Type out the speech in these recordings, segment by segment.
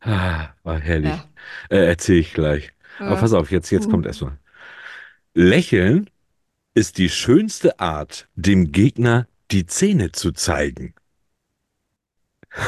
Ah, war herrlich. Ja. Äh, erzähle ich gleich. Aber pass auf, jetzt, jetzt kommt uh. erstmal. Lächeln ist die schönste Art, dem Gegner die Zähne zu zeigen.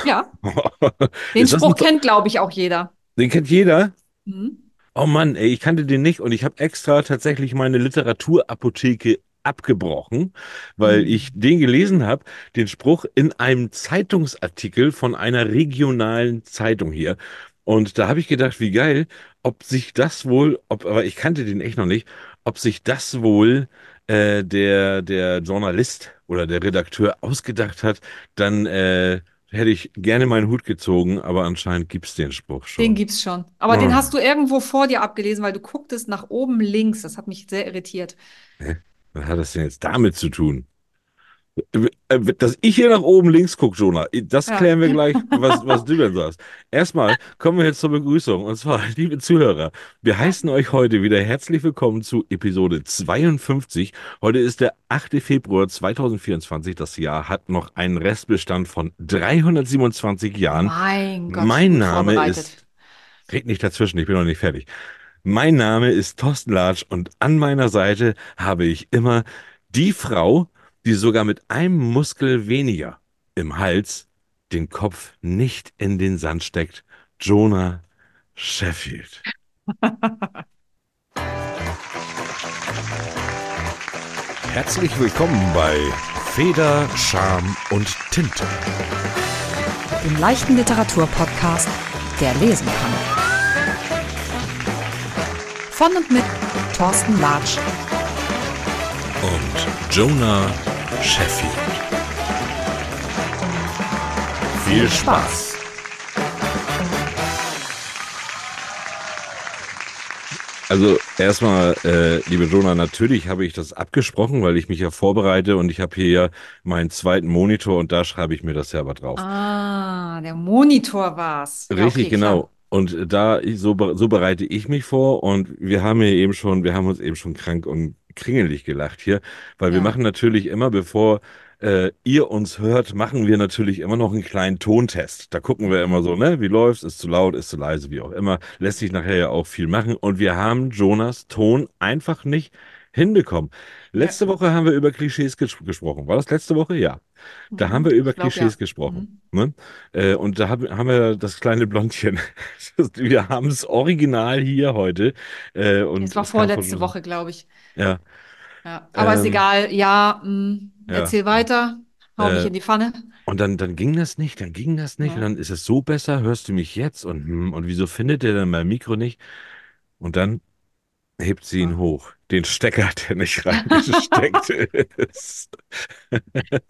Ja, den Ist das ein, Spruch kennt, glaube ich, auch jeder. den kennt jeder? Mhm. Oh Mann, ey, ich kannte den nicht und ich habe extra tatsächlich meine Literaturapotheke abgebrochen, weil ich Mhm. den gelesen habe, den Spruch in einem Zeitungsartikel von einer regionalen Zeitung hier. Und da habe ich gedacht, wie geil, ob sich das wohl, ob, aber ich kannte den echt noch nicht, ob sich das wohl äh, der, der Journalist oder der Redakteur ausgedacht hat, dann äh, hätte ich gerne meinen Hut gezogen, aber anscheinend gibt's den Spruch Den schon. gibt's schon. Aber den Oh. hast du irgendwo vor dir abgelesen, weil du gucktest nach oben links. Das hat mich sehr irritiert. Hä? Was hat das denn jetzt damit zu tun? Äh, Dass ich hier nach oben links gucke, Jonah, das Ja. klären wir gleich, was, was du denn sagst. Erstmal kommen wir jetzt zur Begrüßung. Und zwar, liebe Zuhörer, wir heißen euch heute wieder herzlich willkommen zu Episode 52. Heute ist der 8. Februar 2024. Das Jahr hat noch einen Restbestand von 327 Jahren. Mein Gott, Mein Name ist, red nicht dazwischen, ich bin noch nicht fertig. Mein Name ist Thorsten Latsch und an meiner Seite habe ich immer die Frau, die sogar mit einem Muskel weniger im Hals den Kopf nicht in den Sand steckt, Jonah Sheffield. Herzlich willkommen bei Feder, Scham und Tinte. dem leichten Literaturpodcast, der lesen kann. Von und mit Thorsten Latsch. und Jonah Sheffield. Viel Spaß! Also erstmal, äh, liebe Jonah, natürlich habe ich das abgesprochen, weil ich mich ja vorbereite und ich habe hier ja meinen zweiten Monitor und da schreibe ich mir das ja aber drauf. Ah, der Monitor war's. Ja, Richtig, okay, genau. klar. Und da so, be- so bereite ich mich vor. Und wir haben hier eben schon, wir haben uns eben schon krank und kringelig gelacht hier, weil wir Ja. machen natürlich immer, bevor äh, ihr uns hört, machen wir natürlich immer noch einen kleinen Tontest. Da gucken wir immer so, ne, wie läuft's, ist zu laut, ist zu leise, wie auch immer. Lässt sich nachher ja auch viel machen. Und wir haben Jonas Ton einfach nicht hinbekommen. Ja. Letzte Woche haben wir über Klischees ges gesprochen. War das letzte Woche? Ja. Da haben Mhm. wir über Ich glaube, Klischees ja. gesprochen. Mhm. Ne? Äh, und da haben, haben wir das kleine Blondchen. Wir haben es original hier heute. Äh, und Es war vorletzte Woche, glaube ich. Ja, Ja. Aber ist ähm, egal. Ja, mh, ja. erzähl weiter. Hau mich Äh, in die Pfanne. und dann, dann ging das nicht, dann ging das nicht. Und Ja. dann ist es so besser, hörst du mich jetzt? Und, hm, und wieso findet der dann mein Mikro nicht? Und dann hebt sie ihn Ja. hoch. Den Stecker, der nicht reingesteckt ist.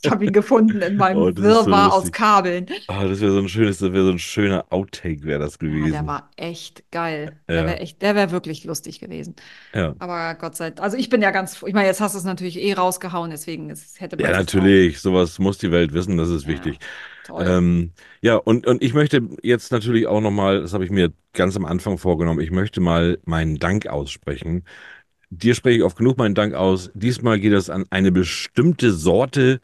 Ich habe ihn gefunden in Oh, meinem das ist so Wirrwarr aus. Kabeln. Ah, das wäre so ein schönes, das wäre so ein schöner Outtake, wäre das Ja, der gewesen. war echt geil. Der Ja, wäre echt, der wäre wirklich lustig gewesen. ja. Aber Gott sei Dank, also ich bin ja ganz, ich meine, jetzt hast du es natürlich eh rausgehauen, deswegen es hätte Ja, jetzt auch. natürlich. Sowas muss die Welt wissen, das ist Ja, wichtig. toll. Ähm, ja, und, und ich möchte jetzt natürlich auch nochmal, das habe ich mir ganz am Anfang vorgenommen, ich möchte mal meinen Dank aussprechen. Dir spreche ich oft genug meinen Dank aus. Diesmal geht es an eine bestimmte Sorte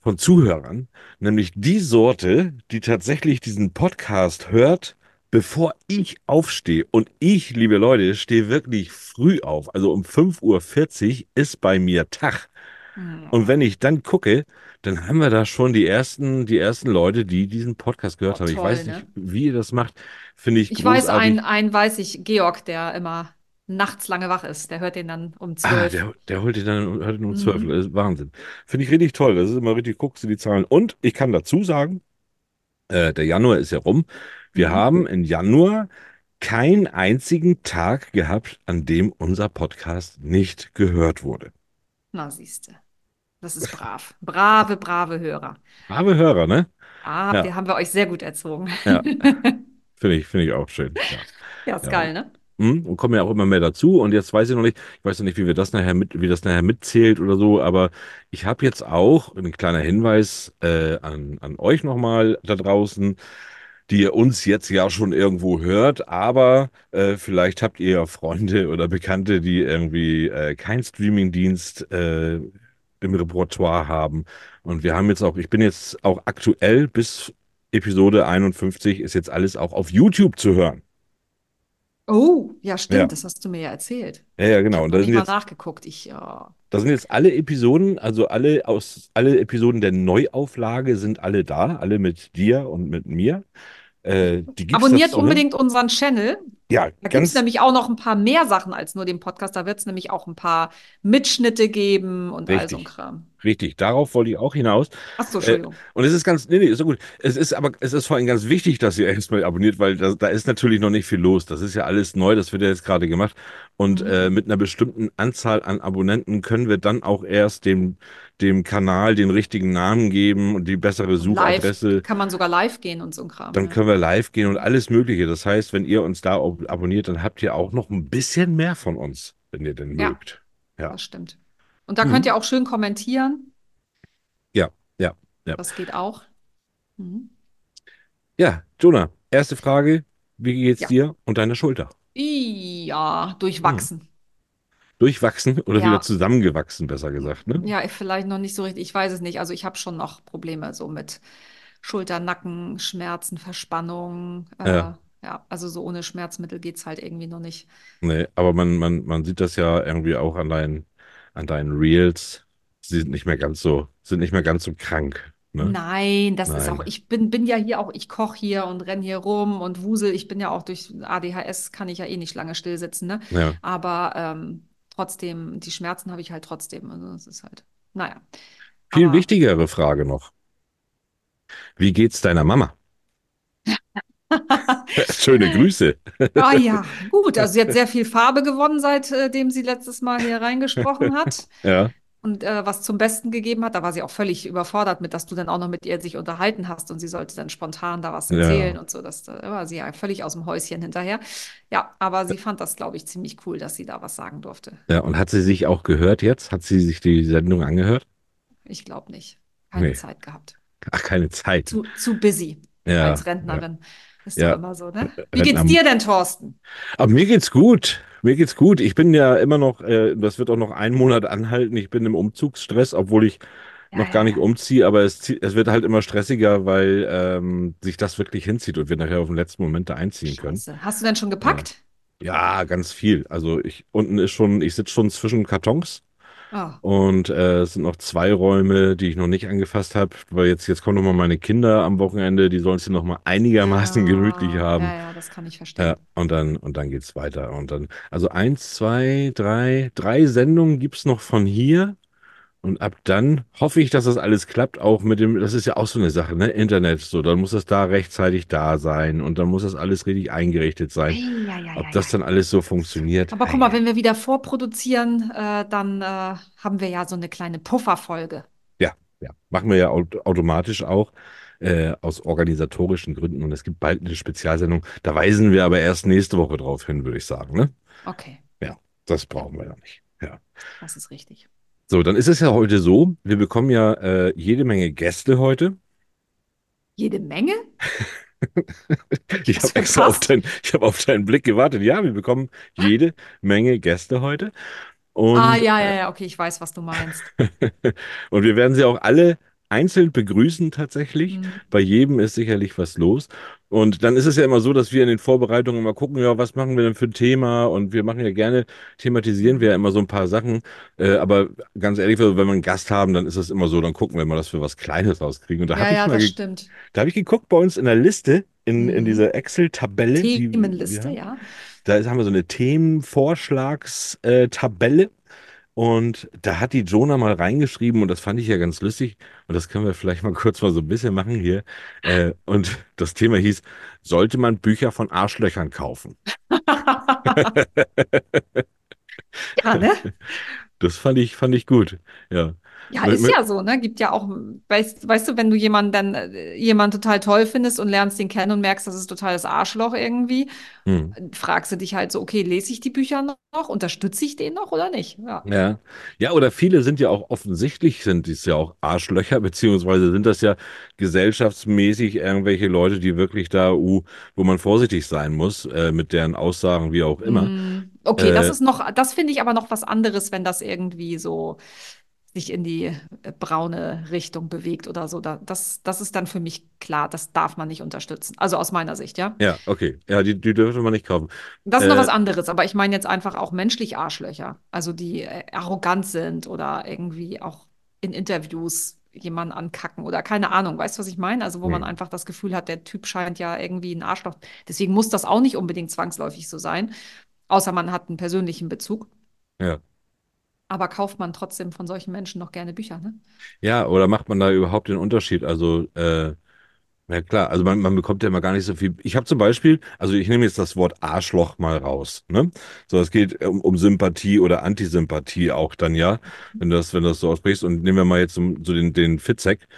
von Zuhörern, nämlich die Sorte, die tatsächlich diesen Podcast hört, bevor ich aufstehe. Und ich, liebe Leute, stehe wirklich früh auf. Also um 5.40 Uhr ist bei mir Tag. Und Oh, wenn ich dann gucke, dann haben wir da schon die ersten, die ersten Leute, die diesen Podcast oh, gehört haben. Ich toll, weiß nicht, ne? wie ihr das macht. Finde ich Ich weiß, ein, großartig. ein weiß ich, Georg, der immer nachts lange wach ist, der hört den dann um Ah, 12. der, der holt ihn dann hört ihn um 12. Mhm. Das ist Wahnsinn. Finde ich richtig toll. Das ist immer richtig, guckst du die Zahlen. Und ich kann dazu sagen, äh, der Januar ist ja rum. Wir Mhm. haben im Januar keinen einzigen Tag gehabt, an dem unser Podcast nicht gehört wurde. Na, siehste. Das ist brav. Brave, brave Hörer. Brave Hörer, ne? Ah, Ja, wir haben wir euch sehr gut erzogen. ja. Finde ich, finde ich auch schön. Ja. Ja, ist Ja. geil, ne? Mhm, Und kommen ja auch immer mehr dazu. Und jetzt weiß ich noch nicht, ich weiß noch nicht, wie wir das nachher mit, wie das nachher mitzählt oder so, aber ich habe jetzt auch ein kleiner Hinweis äh, an, an euch nochmal da draußen, die ihr uns jetzt ja schon irgendwo hört, aber äh, vielleicht habt ihr ja Freunde oder Bekannte, die irgendwie äh, keinen Streamingdienst äh, im Repertoire haben. Und wir haben jetzt auch, ich bin jetzt auch aktuell bis Episode 51 ist jetzt alles auch auf YouTube zu hören. Oh, ja, stimmt, Ja, das hast du mir ja erzählt. ja, ja, Ich genau. Und noch da sind mal jetzt, nachgeguckt. Ich, ja. da sind jetzt alle Episoden, also alle aus, alle Episoden der Neuauflage sind alle da, alle mit dir und mit mir. Äh, Abonniert unbedingt unseren Channel. Ja, Da gibt es nämlich auch noch ein paar mehr Sachen als nur den Podcast. Da wird es nämlich auch ein paar Mitschnitte geben und all so ein richtig. Kram. Richtig, darauf wollte ich auch hinaus. Ach so, Äh, Entschuldigung. und es ist ganz, nee, nee, ist so gut. Es ist aber, es ist vor allem ganz wichtig, dass ihr erstmal abonniert, weil da, da ist natürlich noch nicht viel los. Das ist ja alles neu, das wird ja jetzt gerade gemacht. Und Mhm. äh, mit einer bestimmten Anzahl an Abonnenten können wir dann auch erst dem, dem Kanal den richtigen Namen geben und die bessere Und live Suchadresse. kann man sogar live gehen und so ein Kram. Dann Ja. können wir live gehen und alles Mögliche. Das heißt, wenn ihr uns da ab- abonniert, dann habt ihr auch noch ein bisschen mehr von uns, wenn ihr denn Ja, mögt. Ja. das stimmt. Und da könnt Mhm. ihr auch schön kommentieren. Ja, ja, ja. Das geht auch. Mhm. Ja, Jonah, erste Frage. Wie geht's Ja. dir und deiner Schulter? Ja, durchwachsen. Durchwachsen oder wieder Ja, zusammengewachsen, besser gesagt, ne? ja, vielleicht noch nicht so richtig. Ich weiß es nicht. Also ich habe schon noch Probleme so mit Schulter, Nacken, Schmerzen, Verspannung. Äh, Ja, ja, also so ohne Schmerzmittel geht es halt irgendwie noch nicht. nee, aber man, man, man sieht das ja irgendwie auch an deinen, an deinen Reels. Sie sind nicht mehr ganz so, sind nicht mehr ganz so krank, ne? Nein, das ist auch, Nein. ich bin, bin ja hier auch, ich koche hier und renn hier rum und wusel. Ich bin ja auch durch ADHS, kann ich ja eh nicht lange still sitzen, ne? Ja. Aber ähm, trotzdem, die Schmerzen habe ich halt trotzdem. Also es ist halt, naja. Viel Aber wichtigere Frage noch. Wie geht's deiner Mama? Schöne Grüße. Ah ja, gut. Also sie hat sehr viel Farbe gewonnen, seitdem sie letztes Mal hier reingesprochen hat Ja, und äh, was zum Besten gegeben hat. Da war sie auch völlig überfordert mit, dass du dann auch noch mit ihr sich unterhalten hast und sie sollte dann spontan da was erzählen ja. und so. Das, da war sie ja völlig aus dem Häuschen hinterher. Ja, aber sie fand das, glaube ich, ziemlich cool, dass sie da was sagen durfte. Ja, und hat sie sich auch gehört jetzt? Hat sie sich die Sendung angehört? Ich glaube nicht. Keine Nee. Zeit gehabt. Ach, keine Zeit. Zu, zu busy Ja, als ja, Rentnerin. Ist ja. immer so, ne? Wie geht's dir denn, Thorsten? Aber mir geht's gut. Mir geht's gut. Ich bin ja immer noch, äh, das wird auch noch einen Monat anhalten. Ich bin im Umzugsstress, obwohl ich Ja, noch gar ja, nicht ja. umziehe, aber es, es wird halt immer stressiger, weil ähm, sich das wirklich hinzieht und wir nachher auf den letzten Moment da einziehen können. Scheiße. Hast du denn schon Ja. gepackt? Ja, ganz viel. Also ich unten ist schon, ich sitze schon zwischen Kartons Ah, und äh, es sind noch zwei Räume, die ich noch nicht angefasst habe, weil jetzt, jetzt kommen noch mal meine Kinder am Wochenende, die sollen es hier noch mal einigermaßen gemütlich ja, haben. ja, ja, das kann ich Ja, verstehen. und dann, und dann geht's weiter. Und dann, also eins, zwei, drei, drei Sendungen gibt's noch von hier. Und ab dann hoffe ich, dass das alles klappt, auch mit dem, das ist ja auch so eine Sache, ne? Internet, so, dann muss das da rechtzeitig da sein und dann muss das alles richtig eingerichtet sein. Ja, ja, Ob ja, das ja. dann alles so funktioniert. Aber guck mal, wenn wir wieder vorproduzieren, äh, dann äh, haben wir ja so eine kleine Pufferfolge. Ja, ja, machen wir ja aut automatisch auch äh, aus organisatorischen Gründen. Und es gibt bald eine Spezialsendung. Da weisen wir aber erst nächste Woche drauf hin, würde ich sagen, ne? Okay, Ja, das brauchen wir ja nicht. Ja. das ist richtig. So, dann ist es ja heute so, wir bekommen ja äh, jede Menge Gäste heute. Jede Menge? Ich habe extra auf deinen, ich habe auf deinen Blick gewartet. Ja, wir bekommen jede Menge Gäste heute. Ah, Und, ja, ja, ja, okay, ich weiß, was du meinst. und wir werden sie auch alle einzeln begrüßen tatsächlich. Hm. Bei jedem ist sicherlich was los. Und dann ist es ja immer so, dass wir in den Vorbereitungen immer gucken, ja, was machen wir denn für ein Thema? Und wir machen ja gerne, thematisieren wir ja immer so ein paar Sachen. Äh, aber ganz ehrlich, wenn wir einen Gast haben, dann ist es immer so, dann gucken wir mal, dass wir was Kleines rauskriegen. Und da Ja, habe ich ja, mal das stimmt. Da habe ich geguckt bei uns in der Liste, in, in Mhm. dieser Excel-Tabelle, die Themenliste, haben. ja. Da ist, haben wir so eine Themenvorschlagstabelle. Und da hat die Jonah mal reingeschrieben und das fand ich ja ganz lustig. Und das können wir vielleicht mal kurz mal so ein bisschen machen hier. Äh, und das Thema hieß, sollte man Bücher von Arschlöchern kaufen? Ja, ne? Das fand ich, fand ich gut. Ja. Ja, Mit- ist mit- ja so, ne? Gibt ja auch, weißt, weißt du, wenn du jemanden dann, äh, jemanden total toll findest und lernst den kennen und merkst, das ist totales Arschloch irgendwie, Hm. fragst du dich halt so, okay, lese ich die Bücher noch? Unterstütze ich den noch oder nicht? Ja. Ja. Ja, oder viele sind ja auch offensichtlich sind dies ja auch Arschlöcher, beziehungsweise sind das ja gesellschaftsmäßig irgendwelche Leute, die wirklich da, uh, wo man vorsichtig sein muss, äh, mit deren Aussagen, wie auch immer. Mm, Okay, das Äh, ist noch, das finde ich aber noch was anderes, wenn das irgendwie so sich in die äh, braune Richtung bewegt oder so. Da, das, das ist dann für mich klar, das darf man nicht unterstützen. Also aus meiner Sicht, ja. Ja, okay. Ja, die, die dürfte man nicht kaufen. Das ist noch Äh, was anderes, aber ich meine jetzt einfach auch menschlich Arschlöcher, also die äh, arrogant sind oder irgendwie auch in Interviews jemanden ankacken oder keine Ahnung, weißt du, was ich meine? Also wo man hm, einfach das Gefühl hat, der Typ scheint ja irgendwie ein Arschloch. Deswegen muss das auch nicht unbedingt zwangsläufig so sein, außer man hat einen persönlichen Bezug. ja. Aber kauft man trotzdem von solchen Menschen noch gerne Bücher, ne? Ja, oder macht man da überhaupt den Unterschied? Also, äh, ja klar, also man, man bekommt ja immer gar nicht so viel. Ich habe zum Beispiel, also ich nehme jetzt das Wort Arschloch mal raus, ne? So, es geht um, um Sympathie oder Antisympathie auch dann, ja, wenn du das, wenn du das so aussprichst. Und nehmen wir mal jetzt so, den, den Fitzek,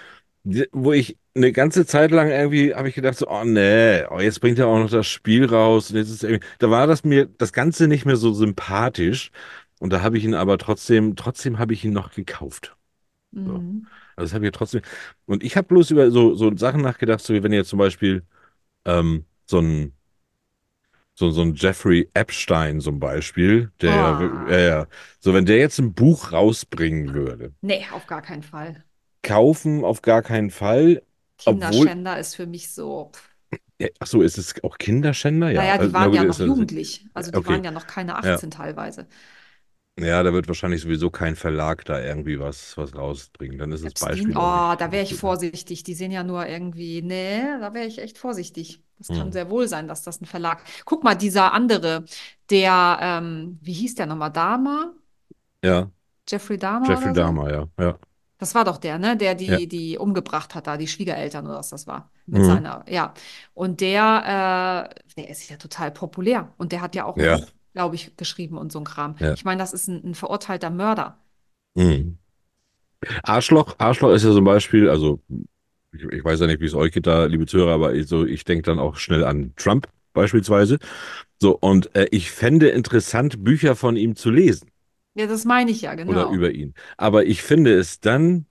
wo ich eine ganze Zeit lang irgendwie habe ich gedacht so, oh nee, oh, jetzt bringt er auch noch das Spiel raus. Und jetzt ist irgendwie, da war das mir das Ganze nicht mehr so sympathisch. Und da habe ich ihn aber trotzdem, trotzdem habe ich ihn noch gekauft. So. Mhm. Also das habe ich ja trotzdem. Und ich habe bloß über so, so Sachen nachgedacht, so wie wenn jetzt zum Beispiel ähm, so ein, so, so ein Jeffrey Epstein zum Beispiel, der ja, wir- ja, Oh. ja, so wenn der jetzt ein Buch rausbringen würde, Nee, auf gar keinen Fall. kaufen auf gar keinen Fall, obwohl, Kinderschänder ist für mich so. ja, ach so, ist es auch Kinderschänder? Ja, Naja, die also, waren ja noch jugendlich. Also die okay, waren ja noch keine ja. 18 teilweise. Ja, da wird wahrscheinlich sowieso kein Verlag da irgendwie was, was rausbringen. Dann ist das Epstein, Beispiel oh, da wäre ich vorsichtig. Die sehen ja nur irgendwie, nee, da wäre ich echt vorsichtig. Das kann Hm. sehr wohl sein, dass das ein Verlag. Guck mal, dieser andere, der, ähm, wie hieß der nochmal? Dahmer? Ja, Jeffrey Dahmer Jeffrey so? Dahmer, ja, ja, Das war doch der, ne? Der ja. die, die umgebracht hat, da, die Schwiegereltern oder was das war. Mit Mhm. seiner, ja. Und der, äh, der ist ja total populär. Und der hat ja auch Ja, glaube ich, geschrieben und so ein Kram. ja. Ich meine, das ist ein, ein verurteilter Mörder. Mhm. Arschloch, Arschloch ist ja zum Beispiel, also ich, ich weiß ja nicht, wie es euch geht da, liebe Zuhörer, aber ich, so, ich denke dann auch schnell an Trump beispielsweise. So, und äh, ich fände interessant, Bücher von ihm zu lesen Ja, das meine ich ja, oder genau. über ihn. Aber ich finde es dann,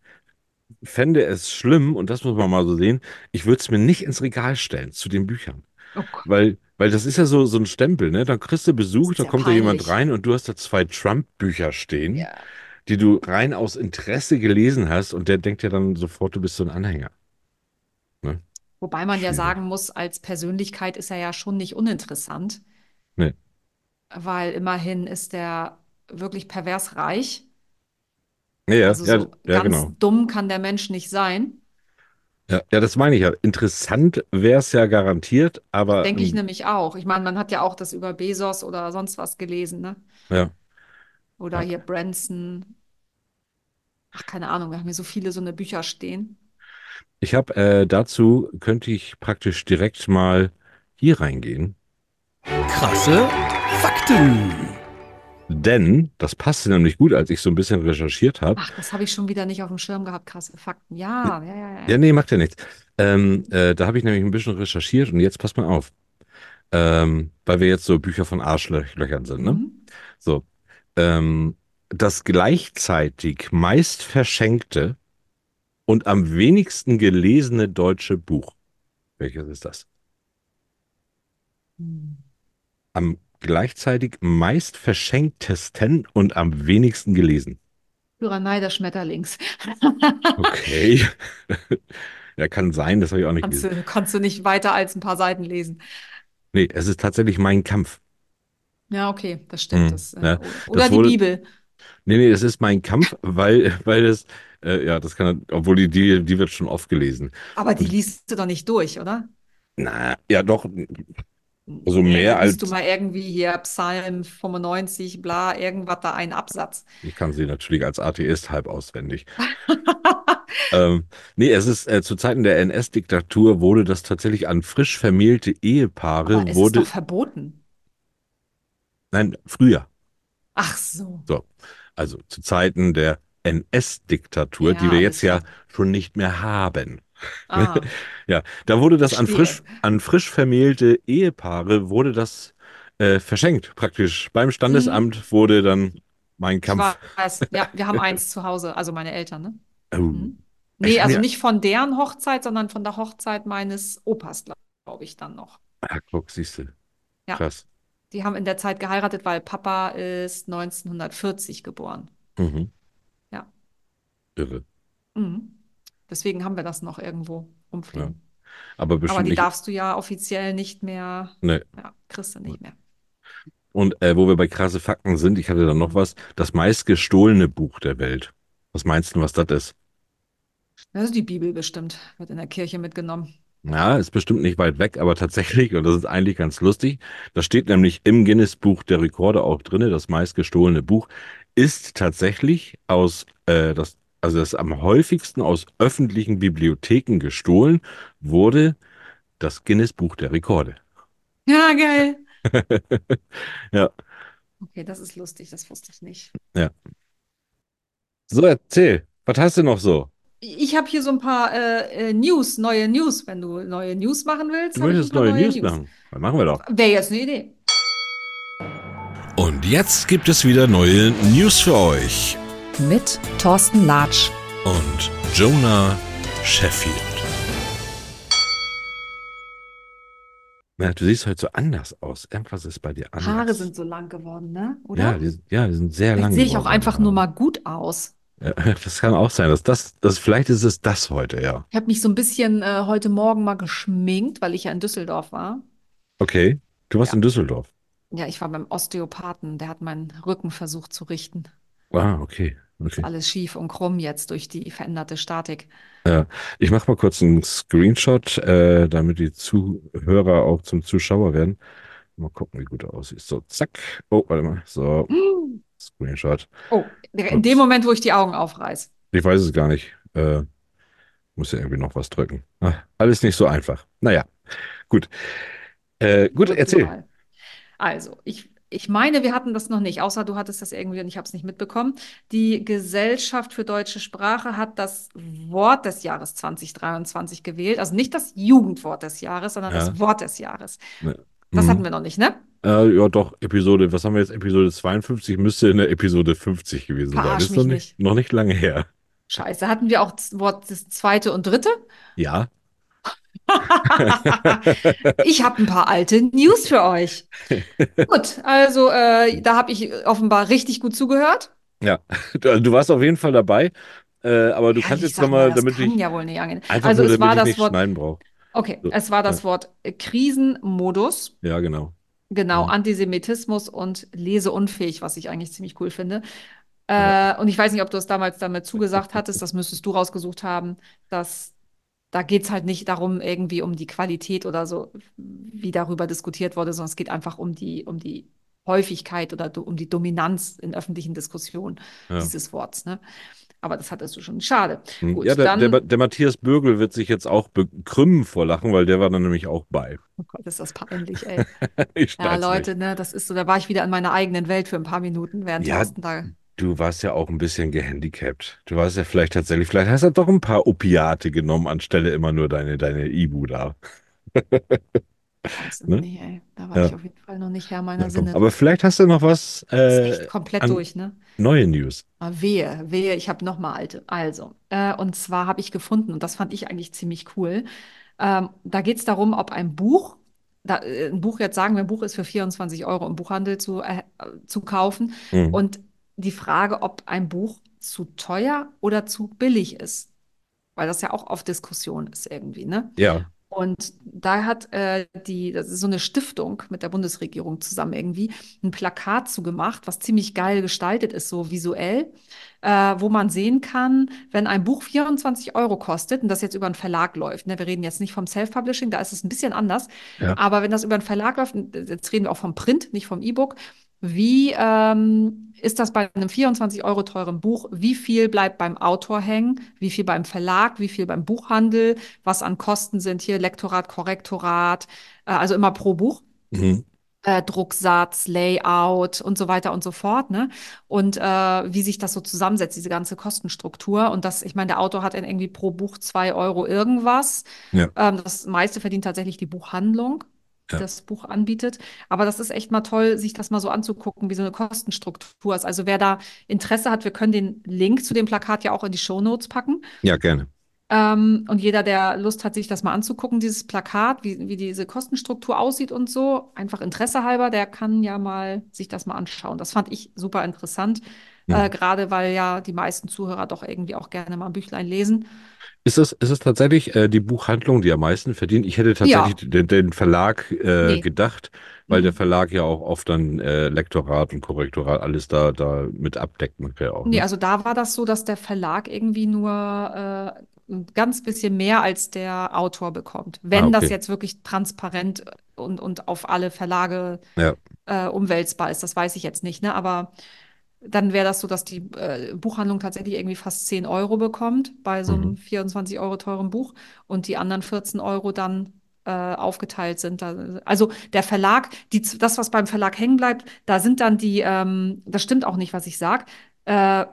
fände es schlimm, und das muss man mal so sehen, ich würde es mir nicht ins Regal stellen zu den Büchern. Oh Weil, weil das ist ja so, so ein Stempel, ne? Dann kriegst du Besuch, da ja kommt da jemand peinlich. rein und du hast da zwei Trump-Bücher stehen, Ja. die du rein aus Interesse gelesen hast und der denkt ja dann sofort, du bist so ein Anhänger. Ne? Wobei man ja Schwierig. sagen muss, als Persönlichkeit ist er ja schon nicht uninteressant, Nee. weil immerhin ist er wirklich pervers reich. Ja, ja, Also ja, so ja, ganz genau. dumm kann der Mensch nicht sein. Ja, ja, das meine ich ja. Interessant wäre es ja garantiert, aber Denke ich ähm, nämlich auch. Ich meine, man hat ja auch das über Bezos oder sonst was gelesen, ne? ja, Oder ja. hier Branson. Ach, keine Ahnung, wir haben hier so viele so eine Bücher stehen. Ich habe äh, dazu könnte ich praktisch direkt mal hier reingehen, Krasse Fakten. Denn das passte nämlich gut, als ich so ein bisschen recherchiert habe. Ach, das habe ich schon wieder nicht auf dem Schirm gehabt. Krasse Fakten. Ja, ja, ja, ja. Ja, nee, macht ja nichts. Ähm, äh, da habe ich nämlich ein bisschen recherchiert und jetzt passt mal auf. Ähm, weil wir jetzt so Bücher von Arschlöchern sind, ne? Mhm. So. Ähm, das gleichzeitig meist verschenkte und am wenigsten gelesene deutsche Buch. Welches ist das? Hm. Am gleichzeitig meist verschenktesten und am wenigsten gelesen. Tyrannei des Schmetterlings. Okay. Ja, kann sein, das habe ich auch nicht Kannst gelesen. du, kannst du nicht weiter als ein paar Seiten lesen. Nee, es ist tatsächlich Mein Kampf. Ja, okay, das stimmt. Hm, Das, äh, ja. oder Das die wurde, Bibel. nee, nee, es ist Mein Kampf, weil, weil es, äh, ja, das kann, obwohl die, die, die wird schon oft gelesen. Aber die liest du doch nicht durch, oder? na, ja, doch, also Nee, mehr da liest du als, mal irgendwie hier Psalm 95, bla, irgendwas da einen Absatz. ich kann sie natürlich als Atheist halb auswendig. Ähm, nee, es ist äh, zu Zeiten der NS-Diktatur wurde das tatsächlich an frisch vermählte Aber Ehepaare es ist wurde, doch verboten. nein, früher, Ach so. so, also zu Zeiten der NS-Diktatur, die Ja, wir alles jetzt ja schon nicht mehr haben. Ah, Ja, da wurde das an frisch, an frisch vermählte Ehepaare wurde das äh, verschenkt, praktisch. Beim Standesamt wurde dann Mein Kampf. Ja, wir haben eins zu Hause, also meine Eltern, ne? Oh, Hm. ich Nee, also nicht von deren Hochzeit, sondern von der Hochzeit meines Opas, glaube ich, dann noch. ah, guck, siehst du, Ja, krass. die haben in der Zeit geheiratet, weil Papa ist 1940 geboren. Mhm. Ja. Irre. Mhm. Deswegen haben wir das noch irgendwo Ja. rumfliegen. Aber Aber bestimmt die nicht. darfst du ja offiziell nicht mehr, Ne. ja, kriegst du nicht mehr. Und äh, wo wir bei krasse Fakten sind, ich hatte da noch was. Das meistgestohlene Buch der Welt. Was meinst du, was das ist? Das ist die Bibel bestimmt, wird in der Kirche mitgenommen. Ja, ist bestimmt nicht weit weg, aber tatsächlich, und das ist eigentlich ganz lustig, das steht nämlich im Guinness-Buch der Rekorde auch drinne, das meistgestohlene Buch ist tatsächlich aus, äh, das, also das am häufigsten aus öffentlichen Bibliotheken gestohlen wurde, das Guinness-Buch der Rekorde. Ja, geil. Ja, Okay, das ist lustig, das wusste ich nicht. ja. So, erzähl, was hast du noch so? Ich habe hier so ein paar äh, äh, News, neue News. Wenn du neue News machen willst, Du möchtest neue neue News machen? Was machen wir doch. Wäre jetzt eine Idee. Und jetzt gibt es wieder neue News für euch. Mit Thorsten Latsch. Und Jonah Sheffield. Ja, du siehst heute so anders aus. Irgendwas ist bei dir anders. Haare sind so lang geworden, ne? Oder? Ja, die, ja, die sind sehr Vielleicht lang. sehe ich auch einfach nur mal gut aus. Ja, das kann auch sein. Dass das, das, vielleicht ist es das heute, ja. Ich habe mich so ein bisschen äh, heute Morgen mal geschminkt, weil ich ja in Düsseldorf war. Okay. Du warst Ja. in Düsseldorf. Ja, ich war beim Osteopathen, der hat meinen Rücken versucht zu richten. Ah, okay. Okay. alles schief und krumm jetzt durch die veränderte Statik. Ja. Ich mache mal kurz einen Screenshot, äh, damit die Zuhörer auch zum Zuschauer werden. Mal gucken, wie gut er aussieht. So, zack. Oh, warte mal. So, Screenshot. Oh, in dem Moment, wo ich die Augen aufreiß. Ich weiß es gar nicht. Äh, muss ja irgendwie noch was drücken. Ah, alles nicht so einfach. Naja, gut. Äh, gut, erzähl. Also, ich, ich meine, wir hatten das noch nicht, außer du hattest das irgendwie und ich habe es nicht mitbekommen. Die Gesellschaft für deutsche Sprache hat das Wort des Jahres 2023 gewählt. Also nicht das Jugendwort des Jahres, sondern Ja. das Wort des Jahres. Ne. Das Mhm. hatten wir noch nicht, ne? Äh, ja, doch, Episode, was haben wir jetzt? Episode 52 müsste in der Episode 50 gewesen sein. Verarsch Das ist noch mich nicht, noch nicht lange her. Scheiße, hatten wir auch das Wort das zweite und dritte? Ja. Ich habe ein paar alte News für euch. Gut, also äh, da habe ich offenbar richtig gut zugehört. Ja. Du, du warst auf jeden Fall dabei. Äh, aber du Ja, kannst jetzt nochmal, damit kann ich ja wohl nicht angehen. einfach Also nur, es war das nicht Wort, okay, So, es war das Wort Krisenmodus, Ja, genau. genau, Mhm. Antisemitismus und leseunfähig, was ich eigentlich ziemlich cool finde. Äh, Ja. und ich weiß nicht, ob du es damals damit zugesagt hattest, das müsstest du rausgesucht haben, dass da geht es halt nicht darum, irgendwie um die Qualität oder so, wie darüber diskutiert wurde, sondern es geht einfach um die, um die Häufigkeit oder um die Dominanz in öffentlichen Diskussionen Ja. dieses Worts. Ne? Aber das hattest du schon. Schade. Hm. Gut, Ja, der, der, der Matthias Bürgel wird sich jetzt auch bekrümmen vor Lachen, weil der war dann nämlich auch bei. Oh Gott, ist das peinlich, ey. Ich Ja, Leute, ne, das ist so, da war ich wieder in meiner eigenen Welt für ein paar Minuten, während Ja. Thorsten da. Du warst ja auch ein bisschen gehandicapt. Du warst ja vielleicht tatsächlich, vielleicht hast du doch ein paar Opiate genommen, anstelle immer nur deine, deine Ibu da. Es Ne? nicht, ey. Da war Ja. ich auf jeden Fall noch nicht Herr meiner Ja, Sinne. Aber vielleicht hast du noch was, ist äh, echt komplett durch, ne? neue News. Ah, Wehe, wehe, ich habe noch mal alte. Also, äh, und zwar habe ich gefunden, und das fand ich eigentlich ziemlich cool. Ähm, da geht es darum, ob ein Buch, da, äh, ein Buch jetzt sagen wir, ein Buch ist für 24 Euro im Buchhandel zu, äh, zu kaufen. Hm. Und die Frage, ob ein Buch zu teuer oder zu billig ist. Weil das ja auch auf Diskussion ist irgendwie, ne? Ja, Und da hat äh, die, das ist so eine Stiftung mit der Bundesregierung zusammen irgendwie, ein Plakat zugemacht, was ziemlich geil gestaltet ist, so visuell, äh, wo man sehen kann, wenn ein Buch 24 Euro kostet und das jetzt über einen Verlag läuft, ne, wir reden jetzt nicht vom Self-Publishing, da ist es ein bisschen anders, Ja. aber wenn das über einen Verlag läuft, jetzt reden wir auch vom Print, nicht vom E-Book, wie ähm, ist das bei einem 24 Euro teuren Buch? Wie viel bleibt beim Autor hängen? Wie viel beim Verlag? Wie viel beim Buchhandel? Was an Kosten sind hier? Lektorat, Korrektorat, äh, also immer pro Buch. mhm. Äh, Drucksatz, Layout und so weiter und so fort, ne? Und äh, wie sich das so zusammensetzt, diese ganze Kostenstruktur. Und das, ich meine, der Autor hat dann irgendwie pro Buch zwei Euro irgendwas. Ja. Ähm, das meiste verdient tatsächlich die Buchhandlung, Ja. das Buch anbietet. Aber das ist echt mal toll, sich das mal so anzugucken, wie so eine Kostenstruktur ist. Also wer da Interesse hat, wir können den Link zu dem Plakat ja auch in die Shownotes packen. Ja, gerne. Ähm, und jeder, der Lust hat, sich das mal anzugucken, dieses Plakat, wie, wie diese Kostenstruktur aussieht und so, einfach Interesse halber, der kann ja mal sich das mal anschauen. Das fand ich super interessant. Äh, Mhm. gerade weil ja die meisten Zuhörer doch irgendwie auch gerne mal ein Büchlein lesen. Ist das, ist das tatsächlich äh, die Buchhandlung, die am meisten verdient? Ich hätte tatsächlich Ja, den, den Verlag äh, nee. gedacht, weil der Mhm. Verlag ja auch oft dann äh, Lektorat und Korrektorat alles da, da mit abdeckt, auch, Nee, ne? also da war das so, dass der Verlag irgendwie nur äh, ein ganz bisschen mehr als der Autor bekommt. Ah, Wenn das okay. jetzt wirklich transparent und, und auf alle Verlage Ja. äh, umwälzbar ist, das weiß ich jetzt nicht, ne? Aber dann wäre das so, dass die äh, Buchhandlung tatsächlich irgendwie fast 10 Euro bekommt bei so Mhm. einem 24 Euro teuren Buch und die anderen 14 Euro dann äh, aufgeteilt sind. Also der Verlag, die, das, was beim Verlag hängen bleibt, da sind dann die, ähm, das stimmt auch nicht, was ich sage, äh,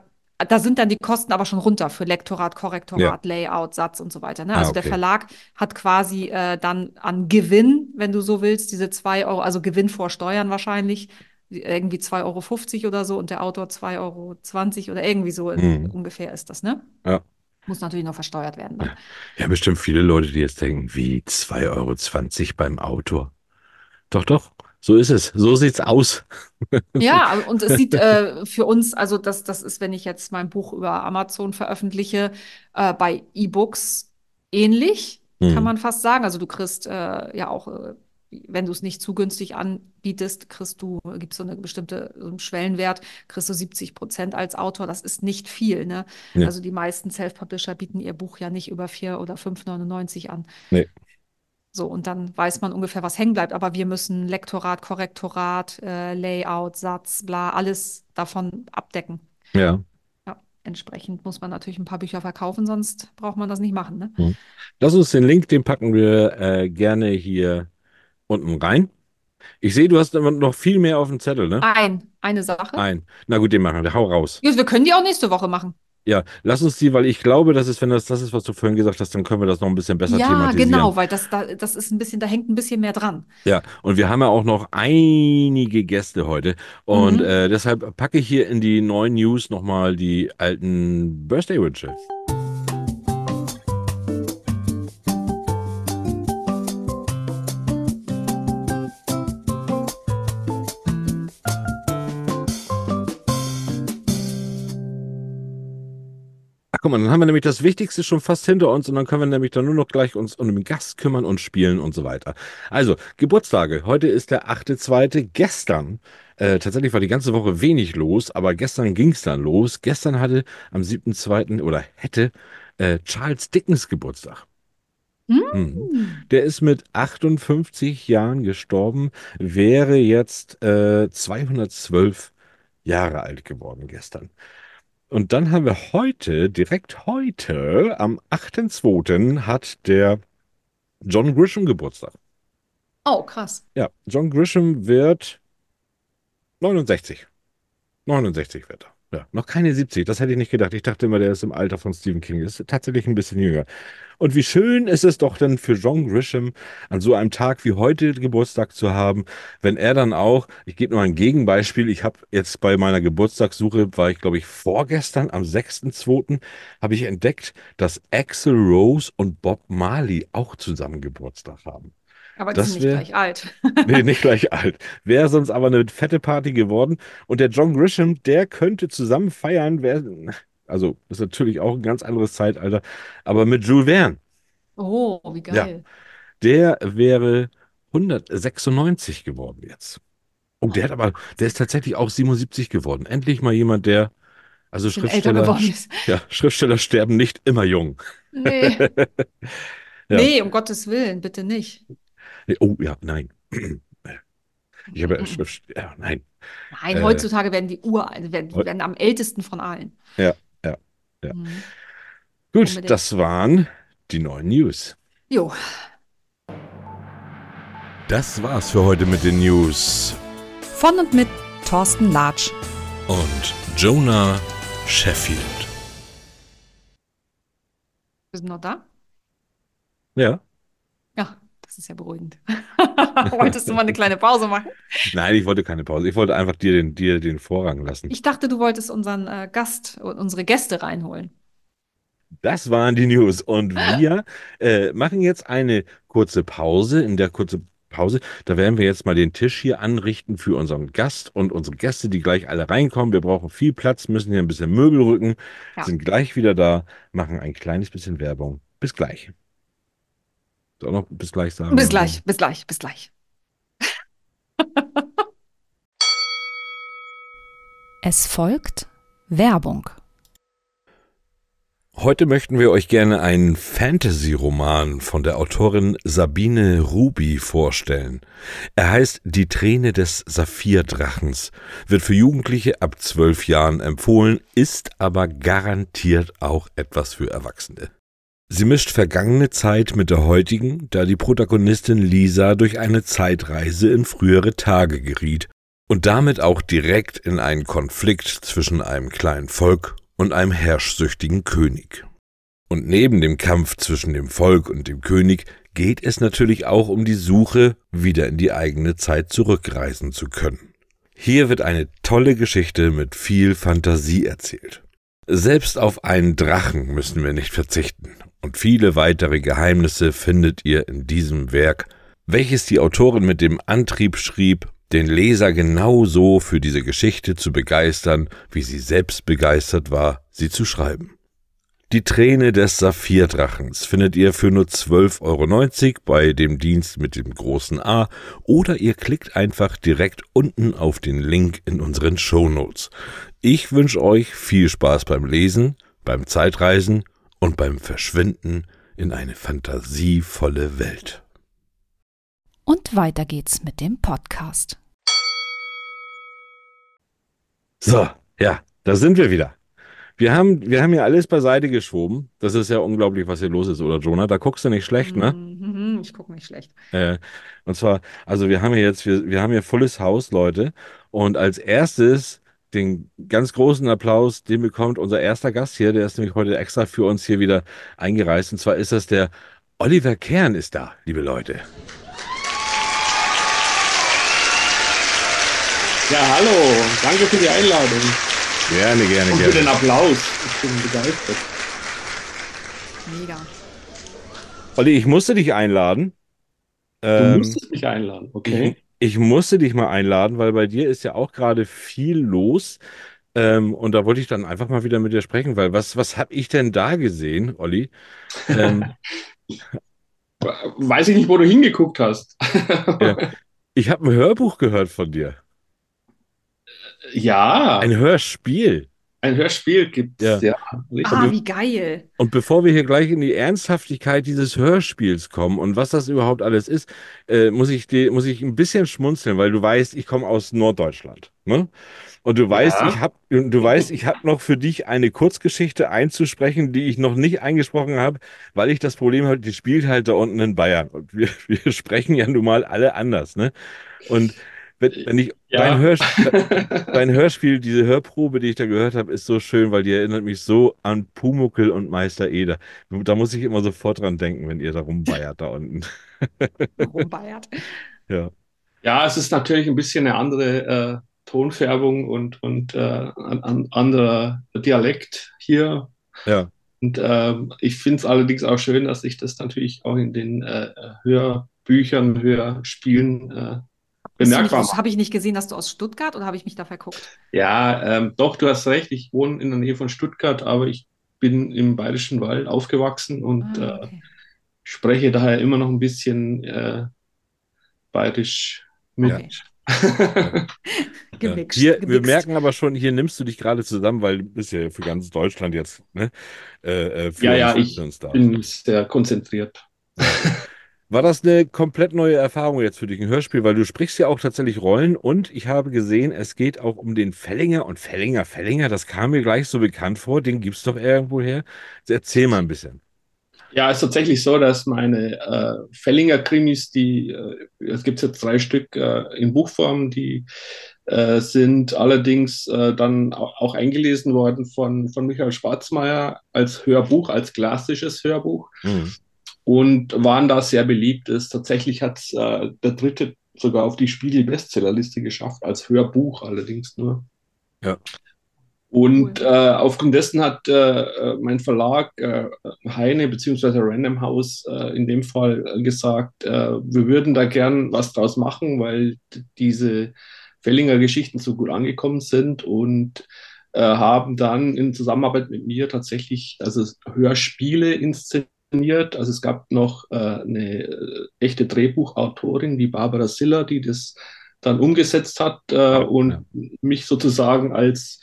da sind dann die Kosten aber schon runter für Lektorat, Ja. Korrektorat, Layout, Satz und so weiter. Ne? Ah, Also der okay. Verlag hat quasi äh, dann an Gewinn, wenn du so willst, diese 2 Euro, also Gewinn vor Steuern wahrscheinlich, irgendwie 2,50 Euro fünfzig oder so und der Autor 2,20 Euro zwanzig oder irgendwie so Mhm. ungefähr ist das, ne? Ja. Muss natürlich noch versteuert werden dann. Ja, bestimmt viele Leute, die jetzt denken, wie 2,20 Euro zwanzig beim Autor. Doch, doch, so ist es. So sieht's aus. Ja, und es sieht äh, für uns, also das, das ist, wenn ich jetzt mein Buch über Amazon veröffentliche, äh, bei E-Books ähnlich, kann Mhm. man fast sagen. Also du kriegst äh, ja auch, äh, wenn du es nicht zu günstig anbietest, kriegst du, gibt es so eine bestimmte, so einen Schwellenwert, kriegst du 70 Prozent als Autor. Das ist nicht viel, ne? Ja. Also die meisten Self-Publisher bieten ihr Buch ja nicht über 4 oder 5,99 an. Nee. So, und dann weiß man ungefähr, was hängen bleibt. Aber wir müssen Lektorat, Korrektorat, äh, Layout, Satz, bla, alles davon abdecken. Ja. Ja, entsprechend muss man natürlich ein paar Bücher verkaufen, sonst braucht man das nicht machen, ne? Mhm. Lass uns den Link, den packen wir äh, gerne hier unten rein. Ich sehe, du hast noch viel mehr auf dem Zettel, ne? Ein, eine Sache. Ein. Na gut, den machen wir. Hau raus. Ja, wir können die auch nächste Woche machen. Ja, lass uns die, weil ich glaube, das ist, wenn das das ist, was du vorhin gesagt hast, dann können wir das noch ein bisschen besser Ja, thematisieren. genau, weil das, da, das ist ein bisschen, da hängt ein bisschen mehr dran. Ja, und wir haben ja auch noch einige Gäste heute. Und Mhm. äh, deshalb packe ich hier in die neuen News nochmal die alten Birthday-Wünsche. Ach, guck mal, dann haben wir nämlich das Wichtigste schon fast hinter uns und dann können wir nämlich dann nur noch gleich uns um den Gast kümmern und spielen und so weiter. Also, Geburtstage. Heute ist der 8.2. Gestern, äh, tatsächlich war die ganze Woche wenig los, aber gestern ging es dann los. Gestern hatte am 7.2. oder hätte äh, Charles Dickens Geburtstag. Mhm. Hm. Der ist mit 58 Jahren gestorben, wäre jetzt äh, 212 Jahre alt geworden gestern. Und dann haben wir heute, direkt heute, am 8.2. hat der John Grisham Geburtstag. Oh, krass. Ja, John Grisham wird 69. 69 wird er. Ja, noch keine 70, das hätte ich nicht gedacht. Ich dachte immer, der ist im Alter von Stephen King. Ist tatsächlich ein bisschen jünger. Und wie schön ist es doch denn für John Grisham, an so einem Tag wie heute Geburtstag zu haben, wenn er dann auch, ich gebe nur ein Gegenbeispiel, ich habe jetzt bei meiner Geburtstagssuche, war ich glaube ich vorgestern, am 6.2., habe ich entdeckt, dass Axl Rose und Bob Marley auch zusammen Geburtstag haben. Aber die Das sind nicht wär- gleich alt. Nee, nicht gleich alt. Wäre sonst aber eine fette Party geworden. Und der John Grisham, der könnte zusammen feiern. Wär, also ist natürlich auch ein ganz anderes Zeitalter. Aber mit Jules Verne, Oh, wie geil. der wäre 196 geworden jetzt. Oh, der hat aber, der ist tatsächlich auch 77 geworden. Endlich mal jemand, der, also älter Schriftsteller, geworden ist. ja, Schriftsteller sterben nicht immer jung. Nee. Ja. Nee, um Gottes Willen, bitte nicht. Nee, Oh, ja, nein. Ich habe ja nein. Nein, Äh, heutzutage werden die uralt, werden, die werden am ältesten von allen. Ja, ja, ja. Mhm. Gut, Unbedingt. das waren die neuen News. Jo, Das war's für heute mit den News. Von und mit Thorsten Latsch. Und Jonah Sheffield. wir sind noch da? Ja. Ja, das ist ja beruhigend. Wolltest du mal eine kleine Pause machen? Nein, ich wollte keine Pause. Ich wollte einfach dir den, dir den Vorrang lassen. Ich dachte, du wolltest unseren äh, Gast, unsere Gäste reinholen. Das waren die News. Und wir äh, machen jetzt eine kurze Pause. In der kurze, Pause. Da werden wir jetzt mal den Tisch hier anrichten für unseren Gast und unsere Gäste, die gleich alle reinkommen. Wir brauchen viel Platz, müssen hier ein bisschen Möbel rücken, Ja. sind gleich wieder da, machen ein kleines bisschen Werbung. Bis gleich. Soll noch bis gleich sagen? Bis gleich, bis gleich, bis gleich. Es folgt Werbung. Heute möchten wir euch gerne einen Fantasy-Roman von der Autorin Sabine Ruby vorstellen. Er heißt Die Träne des Saphirdrachens, wird für Jugendliche ab zwölf Jahren empfohlen, ist aber garantiert auch etwas für Erwachsene. Sie mischt vergangene Zeit mit der heutigen, da die Protagonistin Lisa durch eine Zeitreise in frühere Tage geriet und damit auch direkt in einen Konflikt zwischen einem kleinen Volk und einem herrschsüchtigen König. Und neben dem Kampf zwischen dem Volk und dem König geht es natürlich auch um die Suche, wieder in die eigene Zeit zurückreisen zu können. Hier wird eine tolle Geschichte mit viel Fantasie erzählt. Selbst auf einen Drachen müssen wir nicht verzichten, und viele weitere Geheimnisse findet ihr in diesem Werk, welches die Autorin mit dem Antrieb schrieb, den Leser genauso für diese Geschichte zu begeistern, wie sie selbst begeistert war, sie zu schreiben. Die Träne des Saphirdrachens findet ihr für nur 12,90 Euro bei dem Dienst mit dem großen A oder ihr klickt einfach direkt unten auf den Link in unseren Shownotes. Ich wünsche euch viel Spaß beim Lesen, beim Zeitreisen und beim Verschwinden in eine fantasievolle Welt. Und weiter geht's mit dem Podcast. So, ja, da sind wir wieder. Wir haben, wir haben ja alles beiseite geschoben. Das ist ja unglaublich, was hier los ist, oder Jonah? Da guckst du nicht schlecht, ne? Mhm, Ich gucke nicht schlecht. Äh, und zwar, also wir haben hier jetzt, wir, wir haben hier volles Haus, Leute. Und als erstes den ganz großen Applaus, den bekommt unser erster Gast hier. Der ist nämlich heute extra für uns hier wieder eingereist. Und zwar ist das der Oliver Kern ist da, liebe Leute. Ja, hallo. Danke für die Einladung Gerne, gerne, und für den gerne. Applaus. Ich bin begeistert. Mega. Olli, ich musste dich einladen. Du Ähm, musstest mich einladen, okay? Ich, ich musste dich mal einladen, weil bei dir ist ja auch gerade viel los. Ähm, und da wollte ich dann einfach mal wieder mit dir sprechen, weil was, was habe ich denn da gesehen, Olli? Ähm, Weiß ich nicht, wo du hingeguckt hast. Ja. ich habe ein Hörbuch gehört von dir. ja, Ein Hörspiel. Ein Hörspiel gibt Ja. es. Ja. richtig. Ah, wie geil. Und bevor wir hier gleich in die Ernsthaftigkeit dieses Hörspiels kommen und was das überhaupt alles ist, äh, muss ich dir, muss ich ein bisschen schmunzeln, weil du weißt, ich komme aus Norddeutschland, ne? Und du weißt, Ja. ich habe, du weißt, ich habe noch für dich eine Kurzgeschichte einzusprechen, die ich noch nicht eingesprochen habe, weil ich das Problem habe, die spielt halt da unten in Bayern und wir, wir sprechen ja nun mal alle anders, ne? Und wenn, wenn ich Ja. dein, Hörs dein Hörspiel, diese Hörprobe, die ich da gehört habe, ist so schön, weil die erinnert mich so an Pumuckel und Meister Eder. Da muss ich immer sofort dran denken, wenn ihr da rumbeiert da unten. Rumbayert. Ja. ja, es ist natürlich ein bisschen eine andere äh, Tonfärbung und, und äh, ein, ein anderer Dialekt hier. Ja. Und ähm, ich finde es allerdings auch schön, dass sich das natürlich auch in den äh, Hörbüchern, Hörspielen äh, bemerkbar. Habe ich nicht gesehen, dass du aus Stuttgart oder habe ich mich da verguckt? Ja, ähm, doch, du hast recht. Ich wohne in der Nähe von Stuttgart, aber ich bin im Bayerischen Wald aufgewachsen und Ah, äh, okay. spreche daher immer noch ein bisschen äh, bayerisch mit. Okay. Gemixt. Hier, wir gemixt. merken aber schon, hier nimmst du dich gerade zusammen, weil du bist ja für ganz Deutschland jetzt, ne? Äh, äh, für Ja, ja, ich bin sehr konzentriert. War das eine komplett neue Erfahrung jetzt für dich, ein Hörspiel? Weil du sprichst ja auch tatsächlich Rollen und ich habe gesehen, es geht auch um den Fellinger und Fellinger, Fellinger, das kam mir gleich so bekannt vor, den gibt's doch irgendwo her. Erzähl mal ein bisschen. Ja, es ist tatsächlich so, dass meine äh, Fellinger Krimis, die, äh, es gibt jetzt drei Stück äh, in Buchform, die äh, sind allerdings äh, dann auch, auch eingelesen worden von, von Michael Schwarzmeier als Hörbuch, als klassisches Hörbuch Mhm. Und waren da sehr beliebt. Ist tatsächlich hat äh, der dritte sogar auf die Spiegel-Bestsellerliste geschafft, als Hörbuch allerdings nur. Ja. Und cool. äh, aufgrund dessen hat äh, äh mein Verlag äh, Heine bzw. Random House äh, in dem Fall gesagt, äh, wir würden da gern was draus machen, weil diese Fellinger Geschichten so gut angekommen sind und haben dann in Zusammenarbeit mit mir tatsächlich also Hörspiele inszeniert. Also es gab noch eine echte Drehbuchautorin, die Barbara Siller, die das dann umgesetzt hat und ja. mich sozusagen als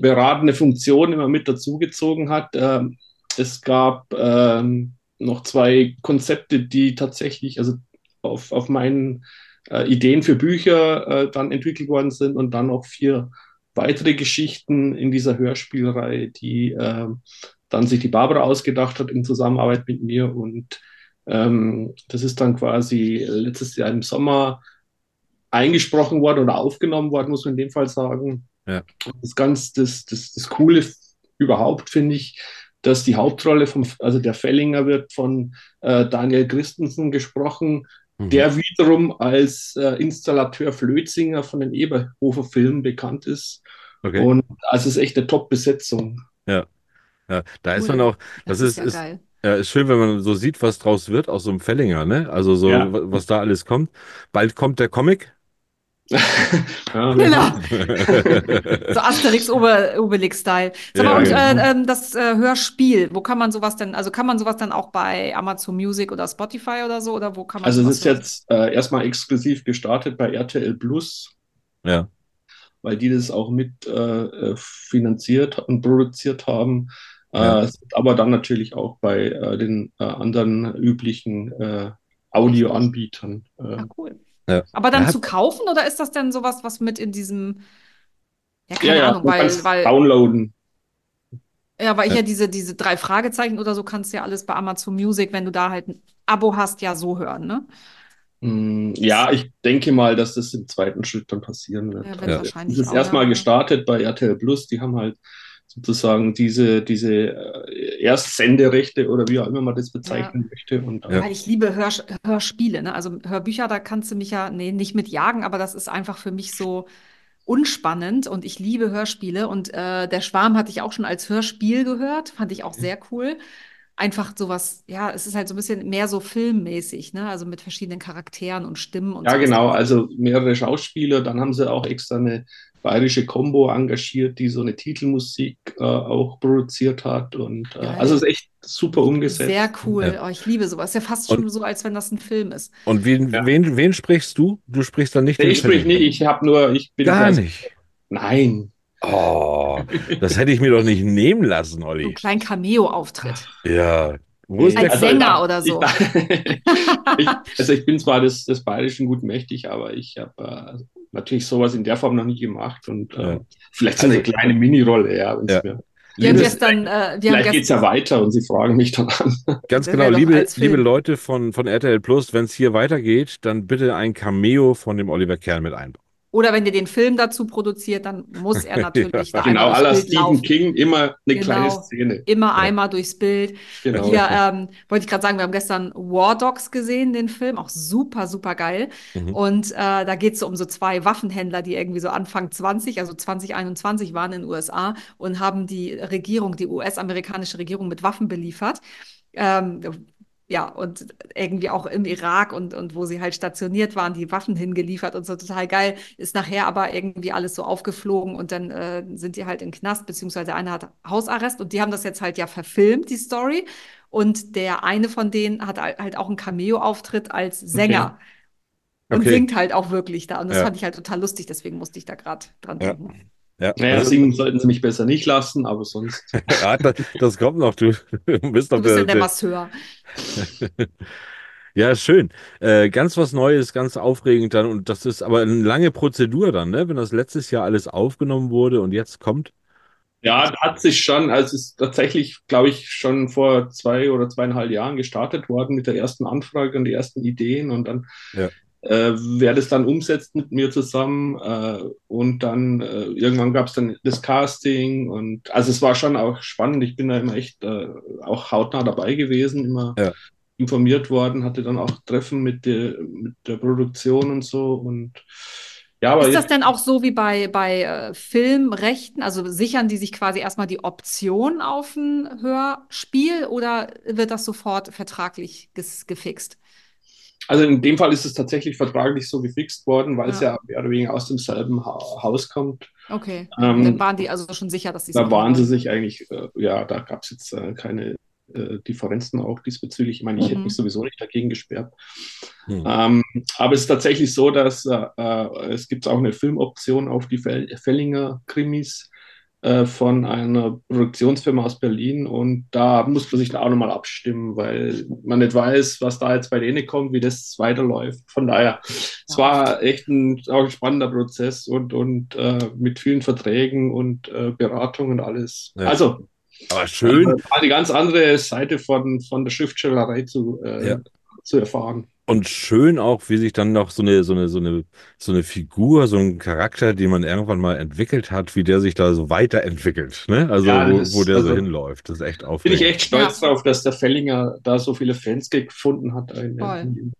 beratende Funktion immer mit dazugezogen hat. Ähm, es gab ähm, noch zwei Konzepte, die tatsächlich also auf, auf meinen äh, Ideen für Bücher äh, dann entwickelt worden sind und dann noch vier weitere Geschichten in dieser Hörspielreihe, die äh, dann sich die Barbara ausgedacht hat in Zusammenarbeit mit mir und ähm, das ist dann quasi letztes Jahr im Sommer eingesprochen worden oder aufgenommen worden, muss man in dem Fall sagen. Ja. Das ganz, das, das, das Coole überhaupt finde ich, dass die Hauptrolle vom, also der Fellinger wird von äh, Daniel Christensen gesprochen, mhm. der wiederum als äh, Installateur Flötzinger von den Eberhofer Filmen bekannt ist. Okay. Und also es ist echt eine Top-Besetzung. Ja. Ja, da cool. ist man auch, das, das ist, ist, ja ist ja, ist schön, wenn man so sieht, was draus wird aus so einem Fellinger, ne? Also so, ja. was da alles kommt. Bald kommt der Comic, ja, genau. so Asterix Ober, Obelix-Style. Sag mal, ja, und genau. äh, ähm, das äh, Hörspiel, wo kann man sowas denn, also kann man sowas dann auch bei Amazon Music oder Spotify oder so? Oder wo kann man Also es ist hören? jetzt äh, erstmal exklusiv gestartet bei RTL Plus. Ja. Weil die das auch mit äh, äh, finanziert und produziert haben. Äh, ja. aber dann natürlich auch bei den anderen üblichen Audioanbietern. Ja, cool. Ja. Aber dann zu kaufen oder ist das denn sowas, was mit in diesem, ja, keine ja, Ahnung, weil, weil. Downloaden. Ja, weil ich ja diese, diese drei Fragezeichen oder so kannst du ja alles bei Amazon Music, wenn du da halt ein Abo hast, ja so hören, ne? Mm, ja, ich denke mal, dass das im zweiten Schritt dann passieren wird. Ja, wird wahrscheinlich das ist erstmal gestartet bei RTL Plus, die haben halt sozusagen diese, diese äh, Erstsenderechte oder wie auch immer man das bezeichnen ja. möchte. Und, ja. Weil ich liebe Hör, Hörspiele, ne? also Hörbücher, da kannst du mich ja, nee, nicht mit jagen, aber das ist einfach für mich so unspannend und ich liebe Hörspiele und äh, Der Schwarm hatte ich auch schon als Hörspiel gehört, fand ich auch sehr cool. Einfach sowas, ja, es ist halt so ein bisschen mehr so filmmäßig, ne? Also mit verschiedenen Charakteren und Stimmen und Ja, genau, also mehrere Schauspieler, dann haben sie auch extra eine bayerische Combo engagiert, die so eine Titelmusik äh, auch produziert hat. Und äh, also es ist echt super umgesetzt. Sehr cool. Ja. Oh, ich liebe sowas. Ist ja fast schon und, so, als wenn das ein Film ist. Und wen, ja. wen, wen sprichst du? Du sprichst dann nicht nee, Ich sprich nicht, ich habe nur, ich bin gar nicht. Nein. Oh, das hätte ich mir doch nicht nehmen lassen, Olli. So ein kleinen Cameo-Auftritt. Ja. Wo ist Als der Sänger oder so. Ich, also ich bin zwar des, des Bayerischen gut mächtig, aber ich habe äh, natürlich sowas in der Form noch nie gemacht und äh, ja. vielleicht so eine also, kleine Mini-Rolle, ja. Wir gestern, äh, wir Vielleicht geht es ja weiter und Sie fragen mich dann an. Ganz genau, liebe, liebe Leute von, von RTL Plus, wenn es hier weitergeht, dann bitte ein Cameo von dem Oliver Kern mit einbauen. Oder wenn ihr den Film dazu produziert, dann muss er natürlich ja, da Genau, aller Stephen laufen. King, immer eine genau, kleine Szene. Immer ja. einmal durchs Bild. Genau. Hier ähm, wollte ich gerade sagen, wir haben gestern War Dogs gesehen, den Film, auch super, super geil. Mhm. Und äh, da geht es so um so zwei Waffenhändler, die irgendwie so Anfang 20, also 2021 waren in den USA und haben die Regierung, die US-amerikanische Regierung mit Waffen beliefert. Ähm, ja, und irgendwie auch im Irak und, und wo sie halt stationiert waren, die Waffen hingeliefert und so total geil. Ist nachher aber irgendwie alles so aufgeflogen und dann äh, sind die halt in Knast, beziehungsweise einer hat Hausarrest und die haben das jetzt halt ja verfilmt, die Story. Und der eine von denen hat halt auch einen Cameo-Auftritt als Sänger. Okay. Und okay. singt halt auch wirklich da. Und das ja. fand ich halt total lustig, deswegen musste ich da gerade dran denken. Ja. Naja, also, singen sollten sie mich besser nicht lassen, aber sonst. ja, das, das, kommt noch. Du bist, doch du bist der, der Masseur. ja, schön. Äh, ganz was Neues, ganz aufregend dann. Und das ist aber eine lange Prozedur dann, ne? wenn das letztes Jahr alles aufgenommen wurde und jetzt kommt. Ja, hat sich schon, also es ist tatsächlich, glaube ich, schon vor zwei oder zweieinhalb Jahren gestartet worden mit der ersten Anfrage und die ersten Ideen und dann ja äh, wer das dann umsetzt mit mir zusammen. Äh, und dann äh, irgendwann gab es dann das Casting und also es war schon auch spannend. Ich bin da immer echt äh, auch hautnah dabei gewesen, immer ja. informiert worden, hatte dann auch Treffen mit der, mit der Produktion und so und Ja, aber Ist das denn auch so wie bei, bei äh, Filmrechten? Also sichern die sich quasi erstmal die Option auf ein Hörspiel oder wird das sofort vertraglich ges gefixt? Also in dem Fall ist es tatsächlich vertraglich so gefixt worden, weil es Ja. ja mehr oder weniger aus demselben ha Haus kommt. Okay. Ähm, Dann waren die also schon sicher, dass sie es Da waren sie sich eigentlich, äh, ja, da gab es jetzt äh, keine äh, Differenzen auch diesbezüglich. Ich meine, ich hätte Mhm. mich sowieso nicht dagegen gesperrt. Hm. Ähm, aber es ist tatsächlich so, dass äh, äh, es gibt auch eine Filmoption auf die Fel Fellinger Krimis äh, von einer Produktionsfirma aus Berlin und da muss man sich dann auch nochmal abstimmen, weil man nicht weiß, was da jetzt bei denen kommt, wie das weiterläuft. Von daher, es war echt ein, auch ein spannender Prozess und, und äh, mit vielen Verträgen und äh, Beratungen und alles. Ja. Also, Aber schön. war die ganz andere Seite von, von der Schriftstellerei zu, äh, Ja. zu erfahren. Und schön auch, wie sich dann noch so eine, so eine, so eine, so eine Figur, so ein Charakter, den man irgendwann mal entwickelt hat, wie der sich da so weiterentwickelt, ne? Also, Ja, wo, das wo ist- der so also- hinläuft. Das ist echt Bin aufregend. ich echt stolz Ja. drauf, dass der Fellinger da so viele Fans gefunden hat. Voll. in,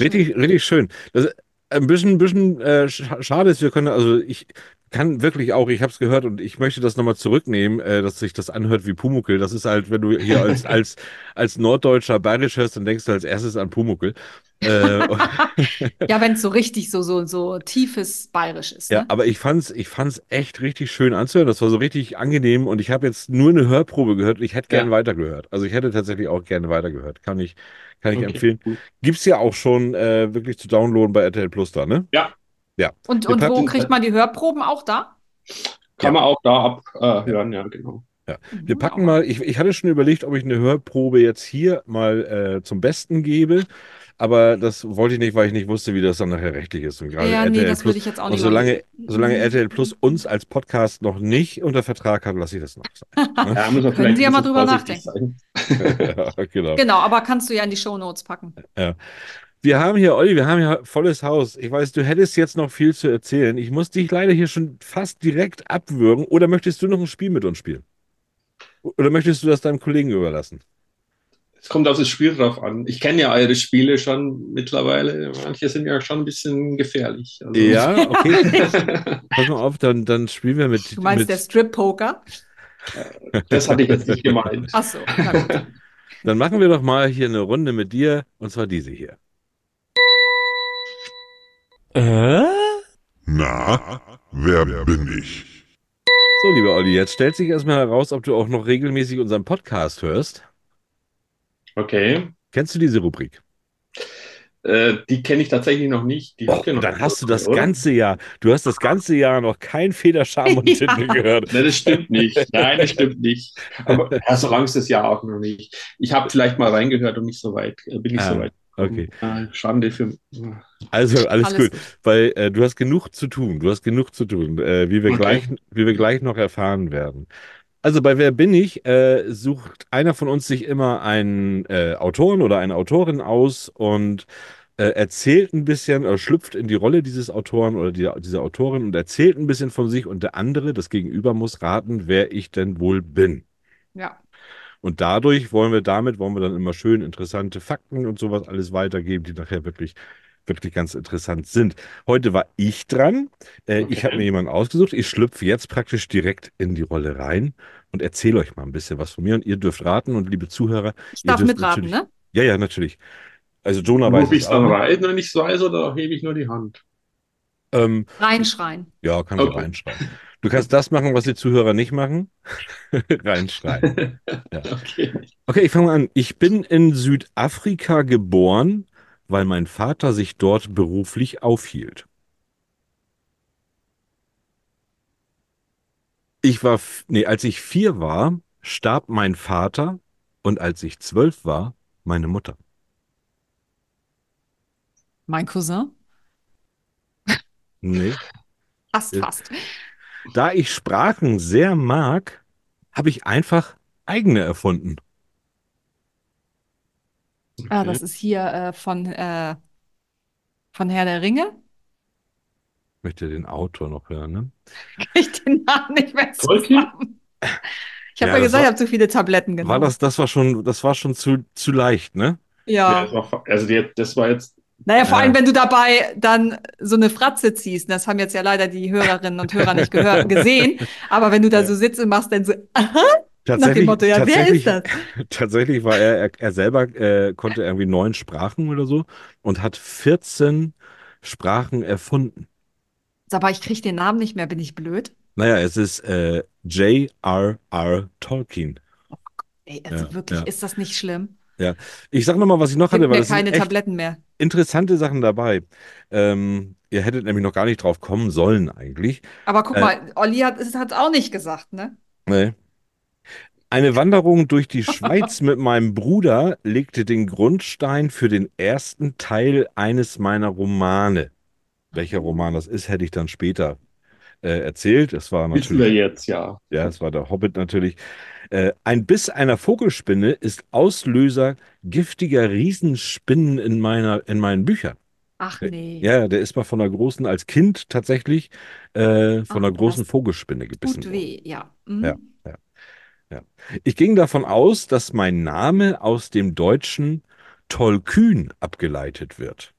Richtig, richtig schön. Das ist ein bisschen, ein bisschen äh, sch- schade ist, wir können, also ich kann wirklich auch, ich habe es gehört und ich möchte das nochmal zurücknehmen, äh, dass sich das anhört wie Pumuckel. Das ist halt, wenn du hier als, als, als Norddeutscher bayerisch hörst, dann denkst du als erstes an Pumuckel. Äh, Ja, wenn es so richtig so, so, so tiefes Bayerisch ist. Ja, Ne? aber ich fand's, ich fand's echt richtig schön anzuhören. Das war so richtig angenehm und ich habe jetzt nur eine Hörprobe gehört und ich hätte gerne Ja. weitergehört. Also ich hätte tatsächlich auch gerne weitergehört. Kann ich, kann ich Okay, empfehlen. Gibt's ja auch schon äh, wirklich zu downloaden bei RTL Plus da, ne? Ja, Und, Wir und wo packen- kriegt man die Hörproben auch da? kann man auch da abhören, ja, genau. Wir Mhm, packen auch. mal, ich, ich hatte schon überlegt, ob ich eine Hörprobe jetzt hier mal äh, zum Besten gebe, aber das wollte ich nicht, weil ich nicht wusste, wie das dann nachher rechtlich ist. Und gerade Ja, nee, RTL das Plus, würde ich jetzt auch und nicht solange, machen. solange Mhm. RTL Plus uns als Podcast noch nicht unter Vertrag hat, lasse ich das noch sein. Ja, muss man Können Sie ja mal drüber sein. ja, genau. Genau, aber kannst du ja in die Shownotes packen. Wir haben hier, Olli, wir haben hier volles Haus. Ich weiß, du hättest jetzt noch viel zu erzählen. Ich muss dich leider hier schon fast direkt abwürgen. Oder möchtest du noch ein Spiel mit uns spielen? Oder möchtest du das deinem Kollegen überlassen? Es kommt auf das Spiel drauf an. Ich kenne ja eure Spiele schon mittlerweile. Manche sind ja schon ein bisschen gefährlich. Also- Ja, okay. Pass mal auf, dann, dann spielen wir mit. Du meinst mit der Strip-Poker? das hatte ich jetzt nicht gemeint. Ach so, na gut. dann machen wir doch mal hier eine Runde mit dir. Und zwar diese hier. Na, wer bin ich? So, lieber Olli, jetzt stellt sich erstmal heraus, ob du auch noch regelmäßig unseren Podcast hörst. Okay. Kennst du diese Rubrik? Äh, die kenne ich tatsächlich noch nicht. Die Oh, noch dann hast du das oder? ganze Jahr, du hast das ganze Jahr noch kein Federscham und Ja. Titel gehört. Nein, das stimmt nicht. Nein, das stimmt nicht. Aber ja, so lang ist das ja auch noch nicht. Ich habe vielleicht mal reingehört und nicht so weit. äh, Bin nicht Ah, so weit. Okay, Schande für. also alles, Alles gut, gut. weil äh, du hast genug zu tun, du hast genug zu tun, äh, wie wir Okay. gleich, wie wir gleich noch erfahren werden. Also bei Wer bin ich äh, sucht einer von uns sich immer einen äh, Autoren oder eine Autorin aus und äh, erzählt ein bisschen oder schlüpft in die Rolle dieses Autoren oder die, dieser Autorin und erzählt ein bisschen von sich und der andere, das Gegenüber, muss raten, wer ich denn wohl bin. Ja. Und dadurch wollen wir damit, wollen wir dann immer schön interessante Fakten und sowas alles weitergeben, die nachher wirklich, wirklich ganz interessant sind. Heute war ich dran. Äh, Ich Okay. habe mir jemanden ausgesucht. Ich schlüpfe jetzt praktisch direkt in die Rolle rein und erzähle euch mal ein bisschen was von mir. Und ihr dürft raten und liebe Zuhörer, Ich ihr darf dürft mitraten, ne? Ja, ja, natürlich. Also Jonah weiß Rufe ich es dann rein, wenn ich es weiß, oder hebe ich nur die Hand? Ähm, Reinschreien. ja, kannst du Okay. reinschreiben. Du kannst das machen, was die Zuhörer nicht machen. reinschreiben. Okay. Okay, ich fange mal an. Ich bin in Südafrika geboren, weil mein Vater sich dort beruflich aufhielt. Ich war, nee, als ich vier war, starb mein Vater und als ich zwölf war, meine Mutter. Mein Cousin? Nee. Fast, Ja. fast. Da ich Sprachen sehr mag, habe ich einfach eigene erfunden. Ah, das ist hier äh, von, äh, von Herr der Ringe. Ich möchte den Autor noch hören, ne? Ich den Namen nicht mehr zusammen. Ich habe Ja, ja, gesagt, war- ich habe zu viele Tabletten genommen. War das, das war schon, das war schon zu, zu leicht, ne? Ja, Ja, das war, also die, das war jetzt Naja, vor allem, wenn du dabei dann so eine Fratze ziehst. Das haben jetzt ja leider die Hörerinnen und Hörer nicht gehört, gesehen. Aber wenn du da so sitzt und machst dann so, aha, nach dem Tatsächlich, Motto, ja, wer ist das? tatsächlich war er, er, er selber äh, konnte irgendwie neun Sprachen oder so und hat 14 Sprachen erfunden. Aber ich kriege den Namen nicht mehr, bin ich blöd? Naja, es ist äh, J.R.R. Tolkien. Ey, also Ja, wirklich, ja. ist das nicht schlimm? Ich sag nochmal, was ich noch Gib hatte, weil mir das sind keine echt Tabletten mehr. interessante Sachen dabei. Ähm, ihr hättet nämlich noch gar nicht drauf kommen sollen eigentlich. Aber guck Äh, mal, Olli hat es hat auch nicht gesagt, ne? Nee. Eine Wanderung durch die Schweiz mit meinem Bruder legte den Grundstein für den ersten Teil eines meiner Romane. Welcher Roman das ist, hätte ich dann später äh, erzählt. Es war Wissen wir natürlich, jetzt, ja. ja, es war der Hobbit natürlich. Äh, ein Biss einer Vogelspinne ist Auslöser giftiger Riesenspinnen in meiner, in meinen Büchern. Ach nee. Ja, der ist mal von einer großen, als Kind tatsächlich, äh, von Ah, einer großen Vogelspinne gebissen Tut worden. weh, ja. Mhm. Ja, ja, ja. Ich ging davon aus, dass mein Name aus dem deutschen Tollkühn abgeleitet wird.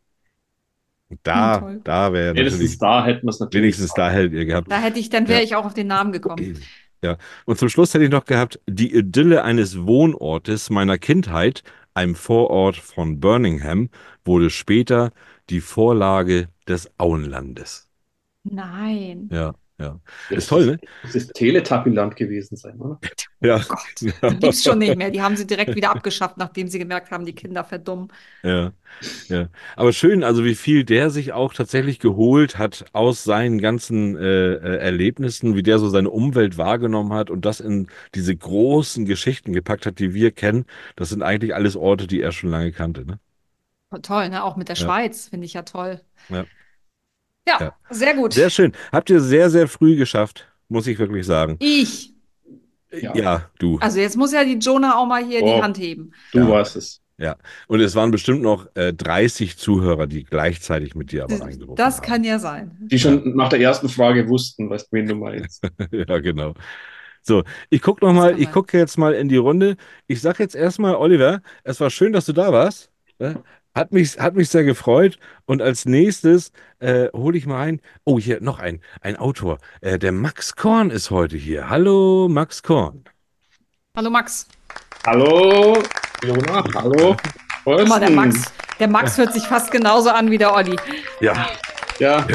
Und Da, Hm, toll. da wäre Wenigstens natürlich, da hätten wir es natürlich. wenigstens da hättet ihr gehabt. Da hätte ich, dann wäre Ja. ich auch auf den Namen gekommen. Ja. Und zum Schluss hätte ich noch gehabt, die Idylle eines Wohnortes meiner Kindheit, einem Vorort von Birmingham, wurde später die Vorlage des Auenlandes. Nein. Ja, ja. Das Ist toll, ne? Das ist Teletubbyland gewesen sein, oder? Ja. Gott, die gibt's schon nicht mehr. Die haben sie direkt wieder abgeschafft, nachdem sie gemerkt haben, die Kinder verdummen. Ja, ja. Aber schön, also wie viel der sich auch tatsächlich geholt hat aus seinen ganzen äh, äh, Erlebnissen, wie der so seine Umwelt wahrgenommen hat und das in diese großen Geschichten gepackt hat, die wir kennen. Das sind eigentlich alles Orte, die er schon lange kannte, ne? Toll, ne? Auch mit der Ja. Schweiz finde ich ja toll. Ja. Ja, Ja. sehr gut. Sehr schön. Habt ihr sehr, sehr früh geschafft, muss ich wirklich sagen. Ich. Ja. Ja, du. Also jetzt muss ja die Jonah auch mal hier die Oh. Hand heben. Du Ja. warst es. Und es waren bestimmt noch äh, 30 Zuhörer, die gleichzeitig mit dir aber reingerufen Das haben. kann ja sein. Die schon nach der ersten Frage wussten, weißt, wen du meinst. Ja, genau. So, ich gucke noch Das mal, ich gucke jetzt mal in die Runde. Ich sage jetzt erstmal, Oliver, es war schön, dass du da warst. Hat mich, hat mich sehr gefreut. Und als nächstes äh, hole ich mal ein. Oh, hier noch ein, ein Autor. Äh, der Max Korn ist heute hier. Hallo, Max Korn. Hallo Max. Hallo, Jona, hallo. Guck mal, der. Max, der Max hört sich fast genauso an wie der Olli. Ja, Ja,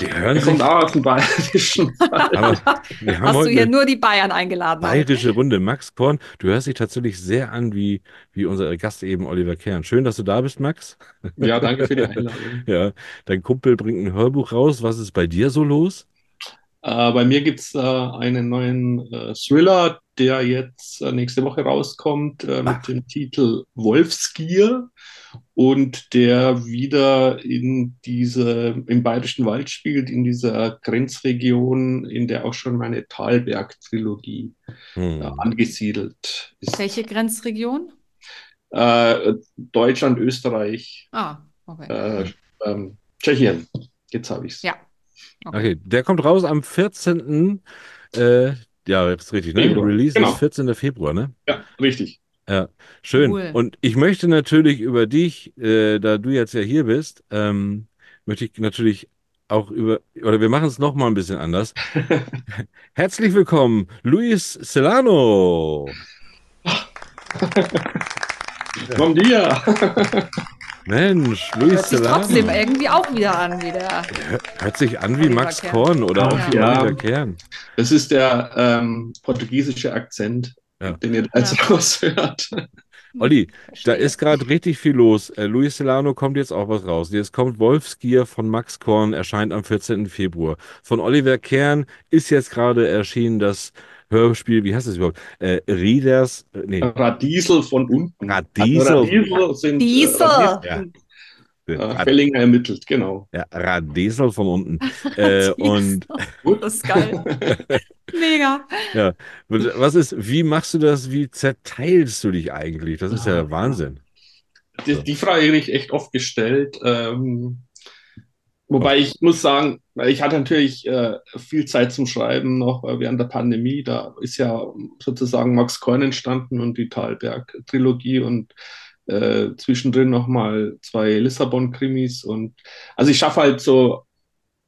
die hören kommt sich. auch aus dem Bayerischen. Aber wir haben Hast du hier nur die Bayern eingeladen? bayerische Runde. Max Korn, du hörst dich tatsächlich sehr an wie, wie unser Gast eben, Oliver Kern. Schön, dass du da bist, Max. Ja, danke für die Einladung. Ja, dein Kumpel bringt ein Hörbuch raus. Was ist bei dir so los? Äh, bei mir gibt es äh, einen neuen äh, Thriller, der jetzt äh, nächste Woche rauskommt äh, mit Ach. dem Titel Wolfsgier und der wieder in diese, im Bayerischen Wald spielt, in dieser Grenzregion, in der auch schon meine Thalberg-Trilogie Hm. äh, angesiedelt ist. Welche Grenzregion? Äh, Deutschland, Österreich, Ah, okay. äh, ähm, Tschechien. Jetzt habe ich es. Ja. Okay, der kommt raus am 14. Äh, ja, jetzt richtig, ne? Februar, Release genau. ist 14. Februar, ne? Ja, richtig. Ja, schön. Cool. Und ich möchte natürlich über dich, äh, da du jetzt ja hier bist, ähm, möchte ich natürlich auch über, oder wir machen es noch mal ein bisschen anders. Herzlich willkommen, Luis Celano. Bom dia. Mensch, Luis Hört sich trotzdem irgendwie auch wieder an wie der. Hört sich an wie Max Kern. Korn oder auch wie Ja. Oliver Kern. Das ist der ähm, portugiesische Akzent, Ja. den ihr da jetzt Ja. raushört. Olli, Da ist gerade richtig viel los. Äh, Luis Celano kommt jetzt auch was raus. Jetzt kommt Wolfsgier von Max Korn, erscheint am 14. Februar. Von Oliver Kern ist jetzt gerade erschienen das Hörspiel, wie heißt das überhaupt? Äh, Rieders, äh, nee, Radiesel von unten. Radiesel. Also Radiesel sind Diesel. Äh, Radiesel, äh, äh, Rad, Fellinger ermittelt, genau. ja, Radesel von unten. Äh, und Gut. Das ist geil. Mega. ja, was ist, wie machst du das? Wie zerteilst du dich eigentlich? Das ist ja Ah. Wahnsinn. Die, die Frage habe ich echt oft gestellt. Ähm, wobei ich muss sagen, ich hatte natürlich äh, viel Zeit zum Schreiben noch äh, während der Pandemie. Da ist ja sozusagen Max Korn entstanden und die Thalberg-Trilogie. Und äh, zwischendrin nochmal zwei Lissabon-Krimis und also ich schaffe halt so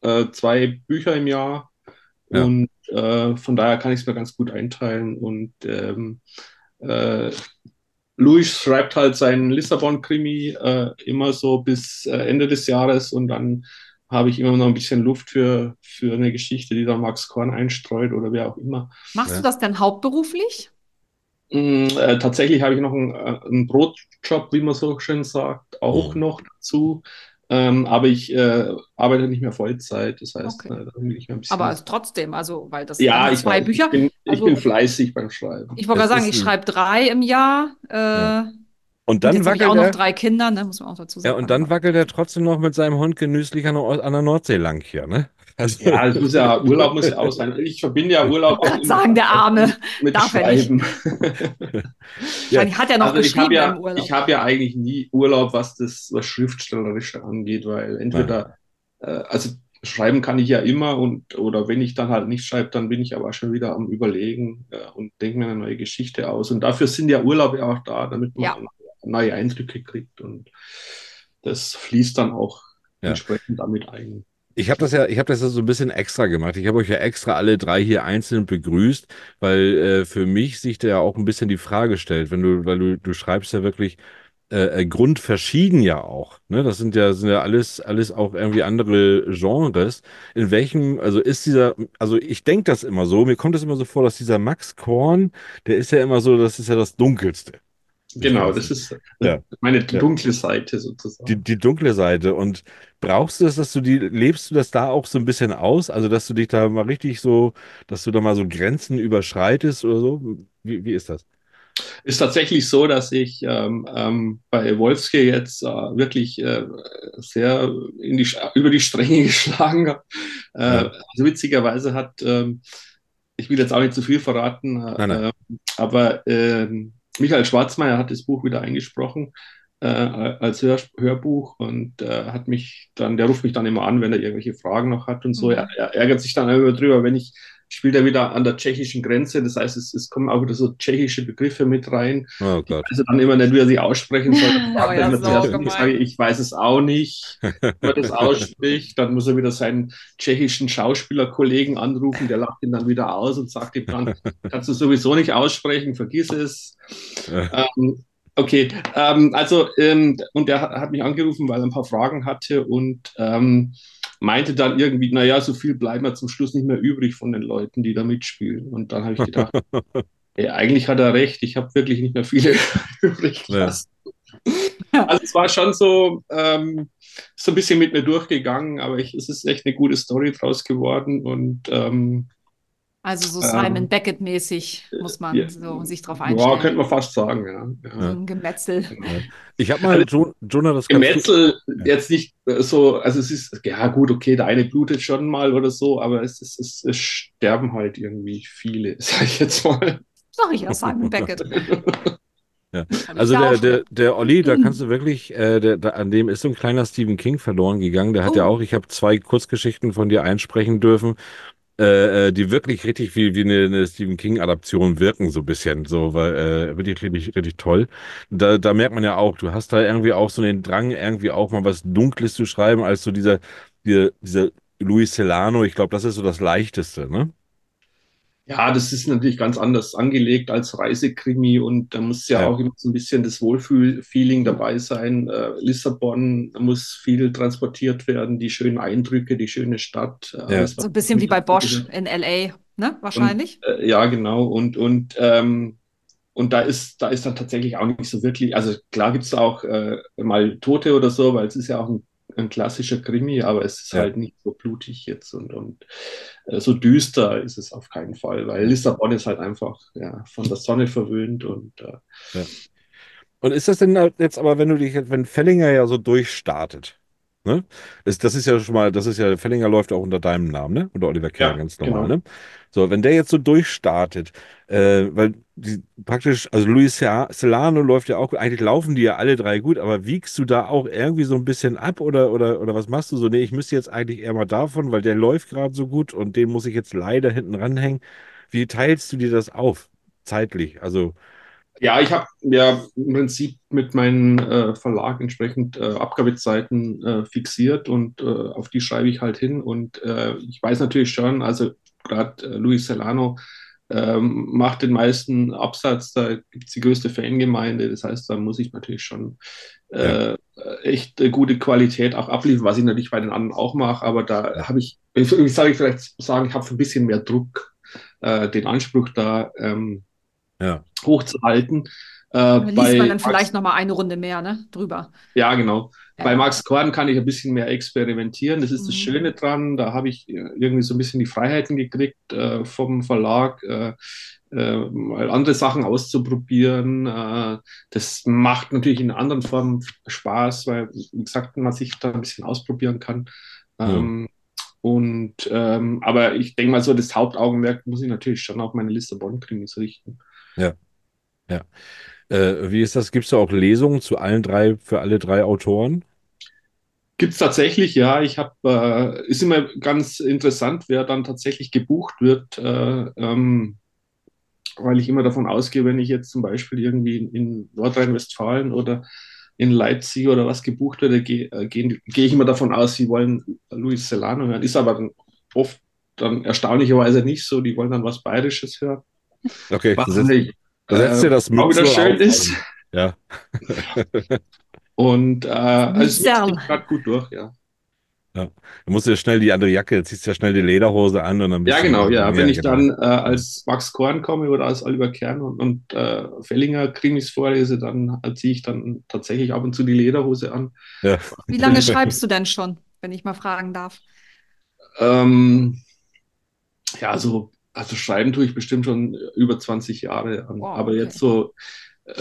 äh, zwei Bücher im Jahr Ja. und äh, von daher kann ich es mir ganz gut einteilen und ähm, äh, Luis schreibt halt seinen Lissabon-Krimi äh, immer so bis äh, Ende des Jahres und dann habe ich immer noch ein bisschen Luft für, für eine Geschichte, die dann Max Korn einstreut oder wer auch immer. Machst Ja. du das denn hauptberuflich? Mm, äh, tatsächlich habe ich noch einen, äh, einen Brotjob, wie man so schön sagt, auch Oh. noch dazu. Ähm, aber ich äh, arbeite nicht mehr Vollzeit. Das heißt, Okay. äh, da will ich mir ein bisschen. Aber also trotzdem, also, weil das ja, sind ich, zwei weiß, Bücher. ich, bin, ich Also- bin fleißig beim Schreiben. Ich wollte gerade sagen, ich schreibe drei im Jahr. Äh, Ja. Und Und dann ich wackelt auch noch er, drei Kinder, ne? Muss man auch dazu ja, sagen. und dann wackelt er trotzdem noch mit seinem Hund genüsslich an der, an der Nordsee lang hier, ne? Also, Ja, es muss ja, Urlaub muss ja auch sein. Ich verbinde ja Urlaub auch sagen, der Arme, mit darf er nicht. Schreiben. Wahrscheinlich hat er noch Also ich habe geschrieben ja, im Urlaub. ich habe ja eigentlich nie Urlaub, was das was Schriftstellerische angeht, weil entweder, äh, also schreiben kann ich ja immer und oder wenn ich dann halt nicht schreibe, dann bin ich aber schon wieder am Überlegen äh, und denke mir eine neue Geschichte aus. Und dafür sind ja Urlaube ja auch da, damit man Ja. neue Eindrücke kriegt und das fließt dann auch Ja. entsprechend damit ein. Ich habe das ja, ich habe das ja so ein bisschen extra gemacht. Ich habe euch ja extra alle drei hier einzeln begrüßt, weil äh, für mich sich da ja auch ein bisschen die Frage stellt, wenn du, weil du, du schreibst ja wirklich äh, äh, grundverschieden ja auch. Ne? Das sind ja, sind ja alles, alles auch irgendwie andere Genres. In welchem, also ist dieser, also ich denke das immer so, mir kommt es immer so vor, dass dieser Max Korn, der ist ja immer so, das ist ja das Dunkelste. Genau, das ist Ja. meine Ja. dunkle Seite sozusagen. Die, die dunkle Seite. Und brauchst du das, dass du die, lebst du das da auch so ein bisschen aus? Also, dass du dich da mal richtig so, dass du da mal so Grenzen überschreitest oder so? Wie, wie ist das? Ist tatsächlich so, dass ich ähm, ähm, bei Wolfsky jetzt äh, wirklich äh, sehr in die, über die Stränge geschlagen habe. Äh, Ja. Also witzigerweise hat, ähm, ich will jetzt auch nicht zu viel verraten, äh, Nein, nein. äh, aber ähm, Michael Schwarzmeier hat das Buch wieder eingesprochen äh, als Hör, Hörbuch und äh, hat mich dann, der ruft mich dann immer an, wenn er irgendwelche Fragen noch hat und so. Mhm. Er, er ärgert sich dann immer drüber, wenn ich spiele da wieder an der tschechischen Grenze. Das heißt, es, es kommen auch wieder so tschechische Begriffe mit rein. Oh Gott. Also dann immer nicht, wie er sie aussprechen soll. Oh ja, er ich sage, ich weiß es auch nicht, wie man das ausspricht. Dann muss er wieder seinen tschechischen Schauspielerkollegen anrufen, der lacht ihn dann wieder aus und sagt ihm dann, kannst du sowieso nicht aussprechen, vergiss es. Ähm, okay, ähm, also, ähm, und der hat, hat mich angerufen, weil er ein paar Fragen hatte und ähm, meinte dann irgendwie, naja, so viel bleiben ja zum Schluss nicht mehr übrig von den Leuten, die da mitspielen. Und dann habe ich gedacht, ey, eigentlich hat er recht, ich habe wirklich nicht mehr viele übrig gelassen. Also es war schon so, ähm, so ein bisschen mit mir durchgegangen, aber ich, es ist echt eine gute Story draus geworden und ähm, Also so Ähm, Simon Beckett-mäßig muss man ja. so sich drauf ja, einstellen. könnte man fast sagen, ja. ja. so ein Gemetzel. Ich habe mal, jo Jonah, das Gemetzel jetzt nicht äh, so, also es ist, ja gut, okay, der eine blutet schon mal oder so, aber es, ist, es, es sterben halt irgendwie viele, sag ich jetzt mal. Sag ich ja, Simon Beckett. Ja. Also der, der, der Olli, da kannst du wirklich, äh, der, der, an dem ist so ein kleiner Stephen King verloren gegangen. Der hat Oh. ja auch, ich habe zwei Kurzgeschichten von dir einsprechen dürfen, äh, äh, die wirklich richtig wie, wie eine, eine Stephen King-Adaption wirken, so ein bisschen. So, weil äh, wirklich richtig, richtig toll. Da, da merkt man ja auch, du hast da irgendwie auch so den Drang, irgendwie auch mal was Dunkles zu schreiben, als so dieser, dieser, dieser Luis Celano. Ich glaube, das ist so das Leichteste, ne? Ja, das ist natürlich ganz anders angelegt als Reisekrimi und da muss ja, Ja. auch immer so ein bisschen das Wohlfühl-Feeling dabei sein. Äh, Lissabon da muss viel transportiert werden, die schönen Eindrücke, die schöne Stadt. äh, alles, So ein bisschen wie bei Bosch in LA, ne? Wahrscheinlich. Äh, ja, genau. Und, und, ähm, und da ist, da ist dann tatsächlich auch nicht so wirklich, also klar gibt es auch äh, mal Tote oder so, weil es ist ja auch ein, ein klassischer Krimi, aber es ist Ja. halt nicht so blutig jetzt und, und äh, so düster ist es auf keinen Fall, weil Lissabon ist halt einfach ja, von der Sonne verwöhnt und äh, Und ist das denn halt jetzt aber, wenn du dich, jetzt- wenn Fellinger ja so durchstartet, ne? Das, das ist ja schon mal, das ist ja, Fellinger läuft auch unter deinem Namen, ne? Unter Oliver Kerr, Ja, ganz normal, genau. ne? So, wenn der jetzt so durchstartet, äh, weil die praktisch, also Luis Celano läuft ja auch, eigentlich laufen die ja alle drei gut, aber wiegst du da auch irgendwie so ein bisschen ab oder, oder, oder was machst du so? Nee, ich müsste jetzt eigentlich eher mal davon, weil der läuft gerade so gut und den muss ich jetzt leider hinten ranhängen. Wie teilst du dir das auf? Zeitlich, also. Ja, ich habe ja im Prinzip mit meinem äh, Verlag entsprechend äh, Abgabezeiten äh, fixiert und äh, auf die schreibe ich halt hin. Und äh, ich weiß natürlich schon, also gerade äh, Luis Solano ähm, macht den meisten Absatz, da gibt es die größte Fangemeinde. Das heißt, da muss ich natürlich schon ja. echt gute Qualität auch abliefern, was ich natürlich bei den anderen auch mache. Aber da habe ich, ich sage ich vielleicht sagen, ich habe ein bisschen mehr Druck, den Anspruch da. Ähm, ja. hochzuhalten. Äh, da liest man dann vielleicht noch mal eine Runde mehr ne, drüber. Ja, genau. Ja. Bei Max Korn kann ich ein bisschen mehr experimentieren. Das ist mhm. das Schöne dran. Da habe ich irgendwie so ein bisschen die Freiheiten gekriegt äh, vom Verlag, äh, äh, andere Sachen auszuprobieren. Äh, das macht natürlich in anderen Formen Spaß, weil, wie gesagt, man sich da ein bisschen ausprobieren kann. Mhm. Ähm, und ähm, aber ich denke mal so, das Hauptaugenmerk muss ich natürlich schon auf meine Lissabon-Krimis richten. Ja. Ja. Äh, wie ist das? Gibt es da auch Lesungen zu allen drei, für alle drei Autoren? Gibt es tatsächlich, ja. Ich habe, äh, ist immer ganz interessant, wer dann tatsächlich gebucht wird, äh, ähm, weil ich immer davon ausgehe, wenn ich jetzt zum Beispiel irgendwie in, in Nordrhein-Westfalen oder in Leipzig oder was gebucht werde, gehe äh, geh, geh ich immer davon aus, sie wollen Luis Celano hören. Ist aber dann oft dann erstaunlicherweise nicht so. Die wollen dann was Bayerisches hören. Okay, was setzt, nicht, setzt äh, das auch wieder schön auf. ist. Ja. Und äh, also es gerade gut durch, ja. Ja. Du musst ja schnell die andere Jacke, ziehst ja schnell die Lederhose an und dann Ja, genau, ja. Wenn ich genau. dann äh, als Max Korn komme oder als Oliver Kern und, und äh, Fellinger Krimis vorlese, dann ziehe ich dann tatsächlich ab und zu die Lederhose an. Ja. Wie lange schreibst du denn schon, wenn ich mal fragen darf? Ähm, ja, so also schreiben tue ich bestimmt schon über 20 Jahre. Wow, aber okay. jetzt so, äh,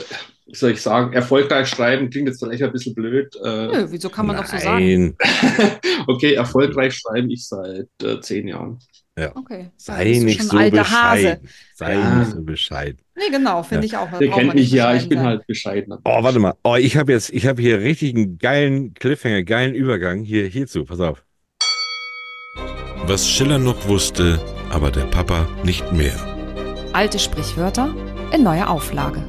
wie soll ich sagen, erfolgreich schreiben klingt jetzt vielleicht ein bisschen blöd. Äh, Nö, wieso kann man Nein. doch so sagen? okay, erfolgreich schreibe ich seit äh, zehn Jahren. Ja. Okay. Sei nicht so bescheiden. Sei ja. nicht so bescheiden. Nee, genau, finde ja. ich auch. Der kennt mich ja, ich bin sein. halt bescheiden. Oh, warte mal. Oh, ich habe jetzt, ich habe hier richtig einen geilen Cliffhanger, geilen Übergang hier hierzu. Pass auf. Was Schiller noch wusste, aber der Papa nicht mehr. Alte Sprichwörter in neuer Auflage.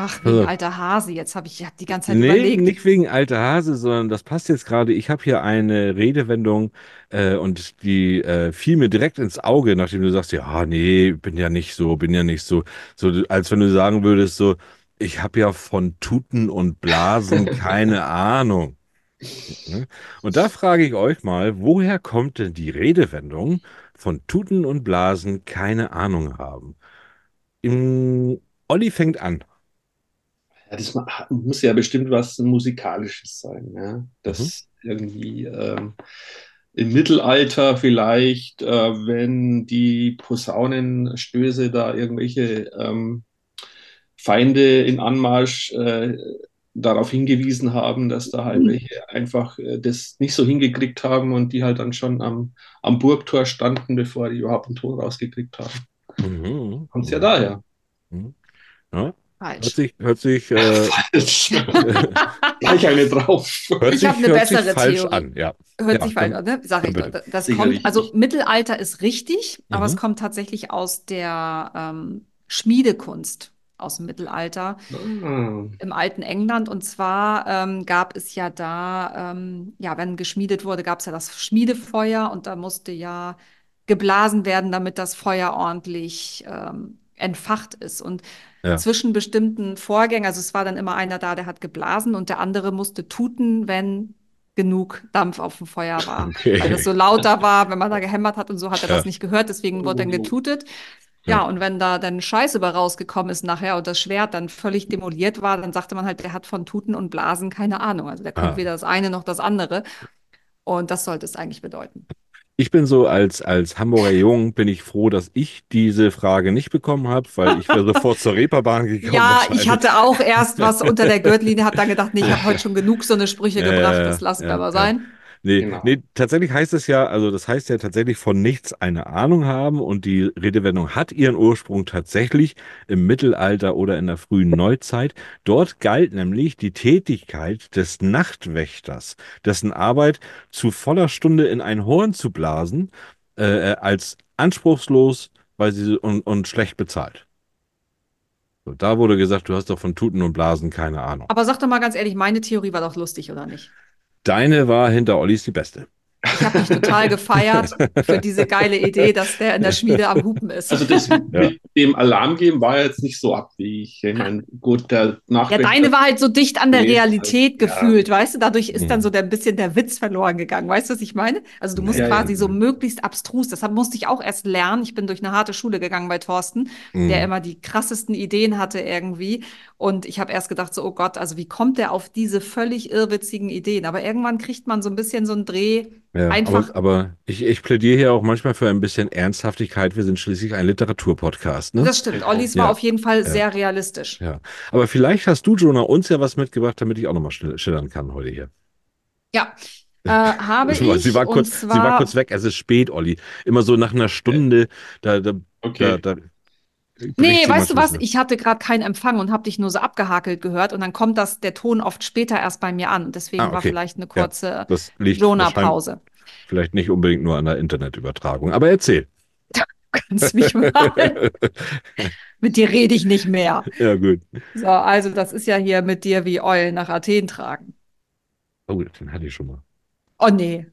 Ach, wegen also, alter Hase. Jetzt habe ich hab die ganze Zeit nee, überlegt. nicht wegen alter Hase, sondern das passt jetzt gerade. Ich habe hier eine Redewendung äh, und die äh, fiel mir direkt ins Auge, nachdem du sagst, ja, nee, bin ja nicht so, bin ja nicht so. So, als wenn du sagen würdest, so, ich habe ja von Tuten und Blasen keine Ahnung. Ne? Und da frage ich euch mal, woher kommt denn die Redewendung von Tuten und Blasen keine Ahnung haben? Im Olli fängt an. Ja, das muss ja bestimmt was Musikalisches sein. Ja? Das mhm. irgendwie ähm, im Mittelalter vielleicht, äh, wenn die Posaunenstöße da irgendwelche ähm, Feinde in Anmarsch äh, darauf hingewiesen haben, dass da halt mhm. welche einfach äh, das nicht so hingekriegt haben und die halt dann schon am, am Burgtor standen, bevor die überhaupt einen Ton rausgekriegt haben. Mhm. Kommt ja daher. Mhm. Ja. Falsch. Hört sich, hört sich äh, gleich eine drauf. Hört ich habe eine bessere falsch Theorie. an, ja. Hört ja, sich falsch an, ne? Sag ich doch. Das kommt, also Mittelalter ist richtig, mhm. aber es kommt tatsächlich aus der ähm, Schmiedekunst aus dem Mittelalter mhm. im alten England. Und zwar ähm, gab es ja da, ähm, ja, wenn geschmiedet wurde, gab es ja das Schmiedefeuer und da musste ja geblasen werden, damit das Feuer ordentlich ähm, entfacht ist. Und ja. zwischen bestimmten Vorgängen, also es war dann immer einer da, der hat geblasen und der andere musste tuten, wenn genug Dampf auf dem Feuer war. Okay. Weil es so lauter war, wenn man da gehämmert hat und so, hat er ja. das nicht gehört, deswegen wurde dann getutet. Ja, und wenn da dann Scheiße bei rausgekommen ist nachher und das Schwert dann völlig demoliert war, dann sagte man halt, der hat von Tuten und Blasen keine Ahnung. Also der ah. weder das eine noch das andere. Und das sollte es eigentlich bedeuten. Ich bin so als, als Hamburger Jung bin ich froh, dass ich diese Frage nicht bekommen habe, weil ich wäre sofort zur Reeperbahn gekommen. Ja, ich hatte auch erst was unter der Gürtellinie, habe dann gedacht, nee, ich habe heute schon genug so eine Sprüche gebracht, das lassen wir ja, aber sein. Nee, genau. nee, tatsächlich heißt es ja, also das heißt ja tatsächlich von nichts eine Ahnung haben und die Redewendung hat ihren Ursprung tatsächlich im Mittelalter oder in der frühen Neuzeit. Dort galt nämlich die Tätigkeit des Nachtwächters, dessen Arbeit zu voller Stunde in ein Horn zu blasen, äh, als anspruchslos weil sie und, und schlecht bezahlt. So, da wurde gesagt, du hast doch von Tuten und Blasen keine Ahnung. Aber sag doch mal ganz ehrlich, meine Theorie war doch lustig, oder nicht? Deine war hinter Ollis die beste. Ich habe mich total gefeiert für diese geile Idee, dass der in der Schmiede am Hupen ist. Also das mit dem Alarm geben war jetzt nicht so abwegig. Ich meine, gut, der Ja, deine war halt so dicht an der Nee, Realität ja. gefühlt, weißt du? Dadurch ist Mhm. dann so der, ein bisschen der Witz verloren gegangen. Weißt du, was ich meine? Also du musst Ja, ja. quasi so möglichst abstrus, deshalb musste ich auch erst lernen. Ich bin durch eine harte Schule gegangen bei Thorsten, Mhm. der immer die krassesten Ideen hatte irgendwie. Und ich habe erst gedacht, so, oh Gott, also wie kommt der auf diese völlig irrwitzigen Ideen? Aber irgendwann kriegt man so ein bisschen so einen Dreh. Ja, Einfach- aber, aber ich, ich plädiere hier auch manchmal für ein bisschen Ernsthaftigkeit. Wir sind schließlich ein Literaturpodcast, ne? Das stimmt. Ollis war Ja. auf jeden Fall Ja. sehr realistisch. Ja. Aber vielleicht hast du, Jonah, uns ja was mitgebracht, damit ich auch nochmal schillern kann heute hier. Ja. Äh, habe Sie ich. sie, war und kurz, sie war zwar- kurz weg. Es ist spät, Olli. Immer so nach einer Stunde, da, da, Okay. da, da Nee, weißt du was? Ich hatte gerade keinen Empfang und habe dich nur so abgehakelt gehört und dann kommt das der Ton oft später erst bei mir an. Und deswegen Ah, war okay. vielleicht eine kurze wahrscheinlich Jonah-Pause. vielleicht nicht unbedingt nur an der Internetübertragung. Aber erzähl. Du kannst mich mal. mit dir rede ich nicht mehr. Ja, gut. So, also das ist ja hier mit dir wie Eulen nach Athen tragen. Oh, den hatte ich schon mal. Oh nee.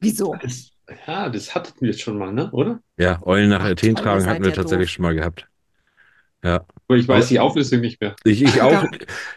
Wieso? Das, ja, das hattet wir jetzt schon mal, ne? oder? Ja, Eulen nach Ach, Athen tragen hatten wir ja tatsächlich doof. schon mal gehabt. Ja. Aber ich weiß die Auflösung nicht mehr. Ich, ich auch. Ja.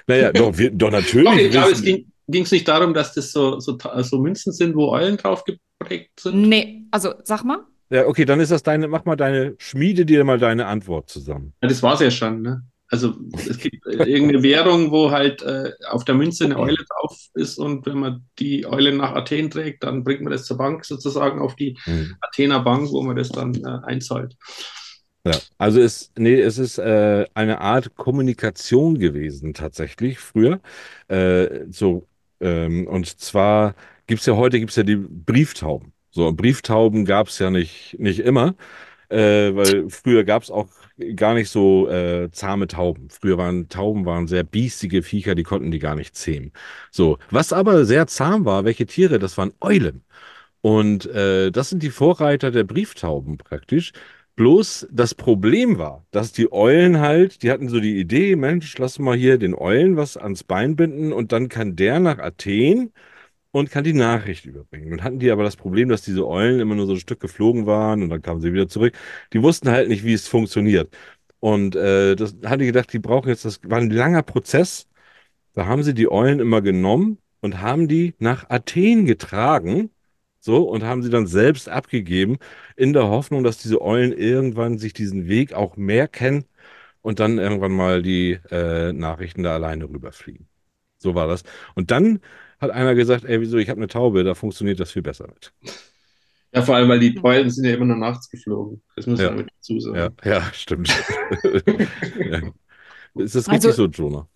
Naja, doch, wir, doch Doch, natürlich. ich glaube, es ging es nicht darum, dass das so, so, so Münzen sind, wo Eulen drauf geprägt sind. Nee, also sag mal. Ja, okay, dann ist das deine, mach mal deine, schmiede dir mal deine Antwort zusammen. Ja, das war es ja schon, ne? Also es gibt äh, irgendeine Währung, wo halt äh, auf der Münze eine Eule drauf ist und wenn man die Eule nach Athen trägt, dann bringt man das zur Bank sozusagen auf die Hm. Athener Bank, wo man das dann äh, einzahlt. Ja, also es, nee, es ist äh, eine Art Kommunikation gewesen tatsächlich früher. Äh, so, ähm, und zwar gibt's ja heute gibt's ja die Brieftauben. So, Brieftauben gab's ja nicht, nicht immer, äh, weil früher gab's auch gar nicht so äh, zahme Tauben. Früher waren Tauben waren sehr biestige Viecher, die konnten die gar nicht zähmen. So, was aber sehr zahm war, welche Tiere? Das waren Eulen. Und äh, das sind die Vorreiter der Brieftauben praktisch. Bloß das Problem war, dass die Eulen halt, die hatten so die Idee, Mensch, lass mal hier den Eulen was ans Bein binden und dann kann der nach Athen und kann die Nachricht überbringen. Und hatten die aber das Problem, dass diese Eulen immer nur so ein Stück geflogen waren und dann kamen sie wieder zurück. Die wussten halt nicht, wie es funktioniert. Und äh, das hatte ich gedacht, die brauchen jetzt, das war ein langer Prozess. Da haben sie die Eulen immer genommen und haben die nach Athen getragen. So, und haben sie dann selbst abgegeben, in der Hoffnung, dass diese Eulen irgendwann sich diesen Weg auch mehr kennen und dann irgendwann mal die äh, Nachrichten da alleine rüberfliegen. So war das. Und dann hat einer gesagt, ey, wieso, ich habe eine Taube, da funktioniert das viel besser mit. Ja, vor allem, weil die Eulen sind ja immer nur nachts geflogen. Das muss Ja. man mit dazu sagen. Ja, ja, stimmt. ja. Ist das Also- richtig so, Jonah?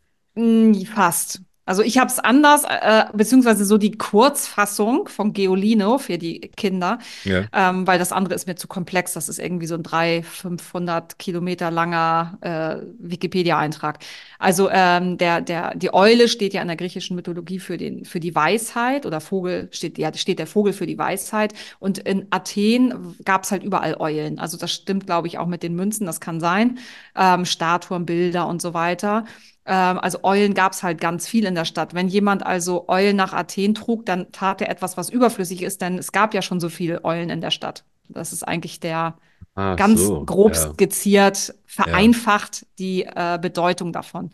Fast. Also ich habe es anders, äh, beziehungsweise so die Kurzfassung von Geolino für die Kinder, Ja. ähm, weil das andere ist mir zu komplex. Das ist irgendwie so ein 300, 500 Kilometer langer äh, Wikipedia-Eintrag. Also ähm, der, der, die Eule steht ja in der griechischen Mythologie für den, für die Weisheit oder Vogel steht, ja, steht der Vogel für die Weisheit. Und in Athen gab es halt überall Eulen. Also das stimmt, glaube ich, auch mit den Münzen. Das kann sein. Ähm, Statuen, Bilder und so weiter. Ähm, also Eulen gab es halt ganz viel in der Stadt. Wenn jemand also Eulen nach Athen trug, dann tat er etwas, was überflüssig ist, denn es gab ja schon so viele Eulen in der Stadt. Das ist eigentlich der Ach ganz so, grob ja. skizziert, vereinfacht die äh, Bedeutung davon.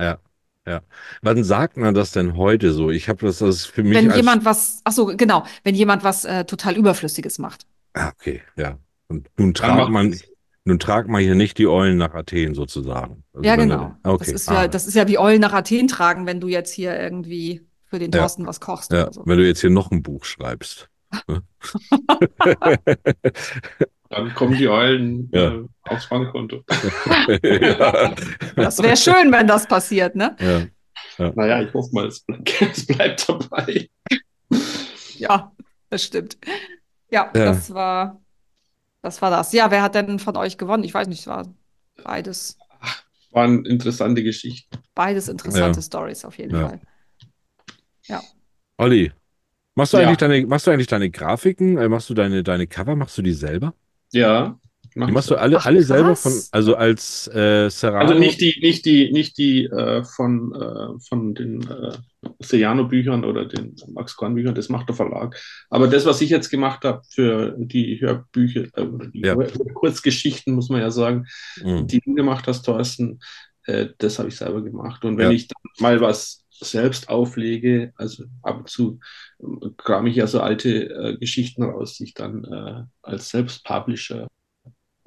Ja, ja. Wann sagt man das denn heute so? Ich habe das, das ist für mich Wenn als, jemand was, ach so, genau, wenn jemand was äh, total Überflüssiges macht. Ah, okay, ja. Und nun macht man, nun tragt man hier nicht die Eulen nach Athen sozusagen. Also Ja, genau. du- Okay. Das ist ah. ja, das ist ja wie Eulen nach Athen tragen, wenn du jetzt hier irgendwie für den Ja. Thorsten was kochst ja, oder so. wenn du jetzt hier noch ein Buch schreibst. ne? Dann kommen die Eulen Ja. äh, aufs Bankkonto. ja. Das wäre schön, wenn das passiert, ne? ja. Naja, ich hoffe mal, es bleibt, es bleibt dabei. Ja, das stimmt. Ja, Ja. das war, das war das. Ja, wer hat denn von euch gewonnen? Ich weiß nicht, es war beides, Waren interessante Geschichten. beides interessante Ja. Stories auf jeden Ja. Fall. Olli, machst du Ja. eigentlich deine, machst du eigentlich deine Grafiken? Äh, machst du deine, deine Cover? Machst du die selber? Ja, mach Die machst du alle, Ach, alle selber von, also als äh, Serrano? Also nicht die, nicht die, nicht die äh, von, äh, von den äh, Sejano-Büchern oder den Max Korn-Büchern, das macht der Verlag. Aber das, was ich jetzt gemacht habe für die Hörbücher äh, oder die Ja. Kurzgeschichten, muss man ja sagen, Mhm. die du gemacht hast, Thorsten, äh, das habe ich selber gemacht. Und wenn Ja. ich dann mal was selbst auflege, also ab und zu ähm, kram ich ja so alte äh, Geschichten raus, die ich dann äh, als Selbstpublisher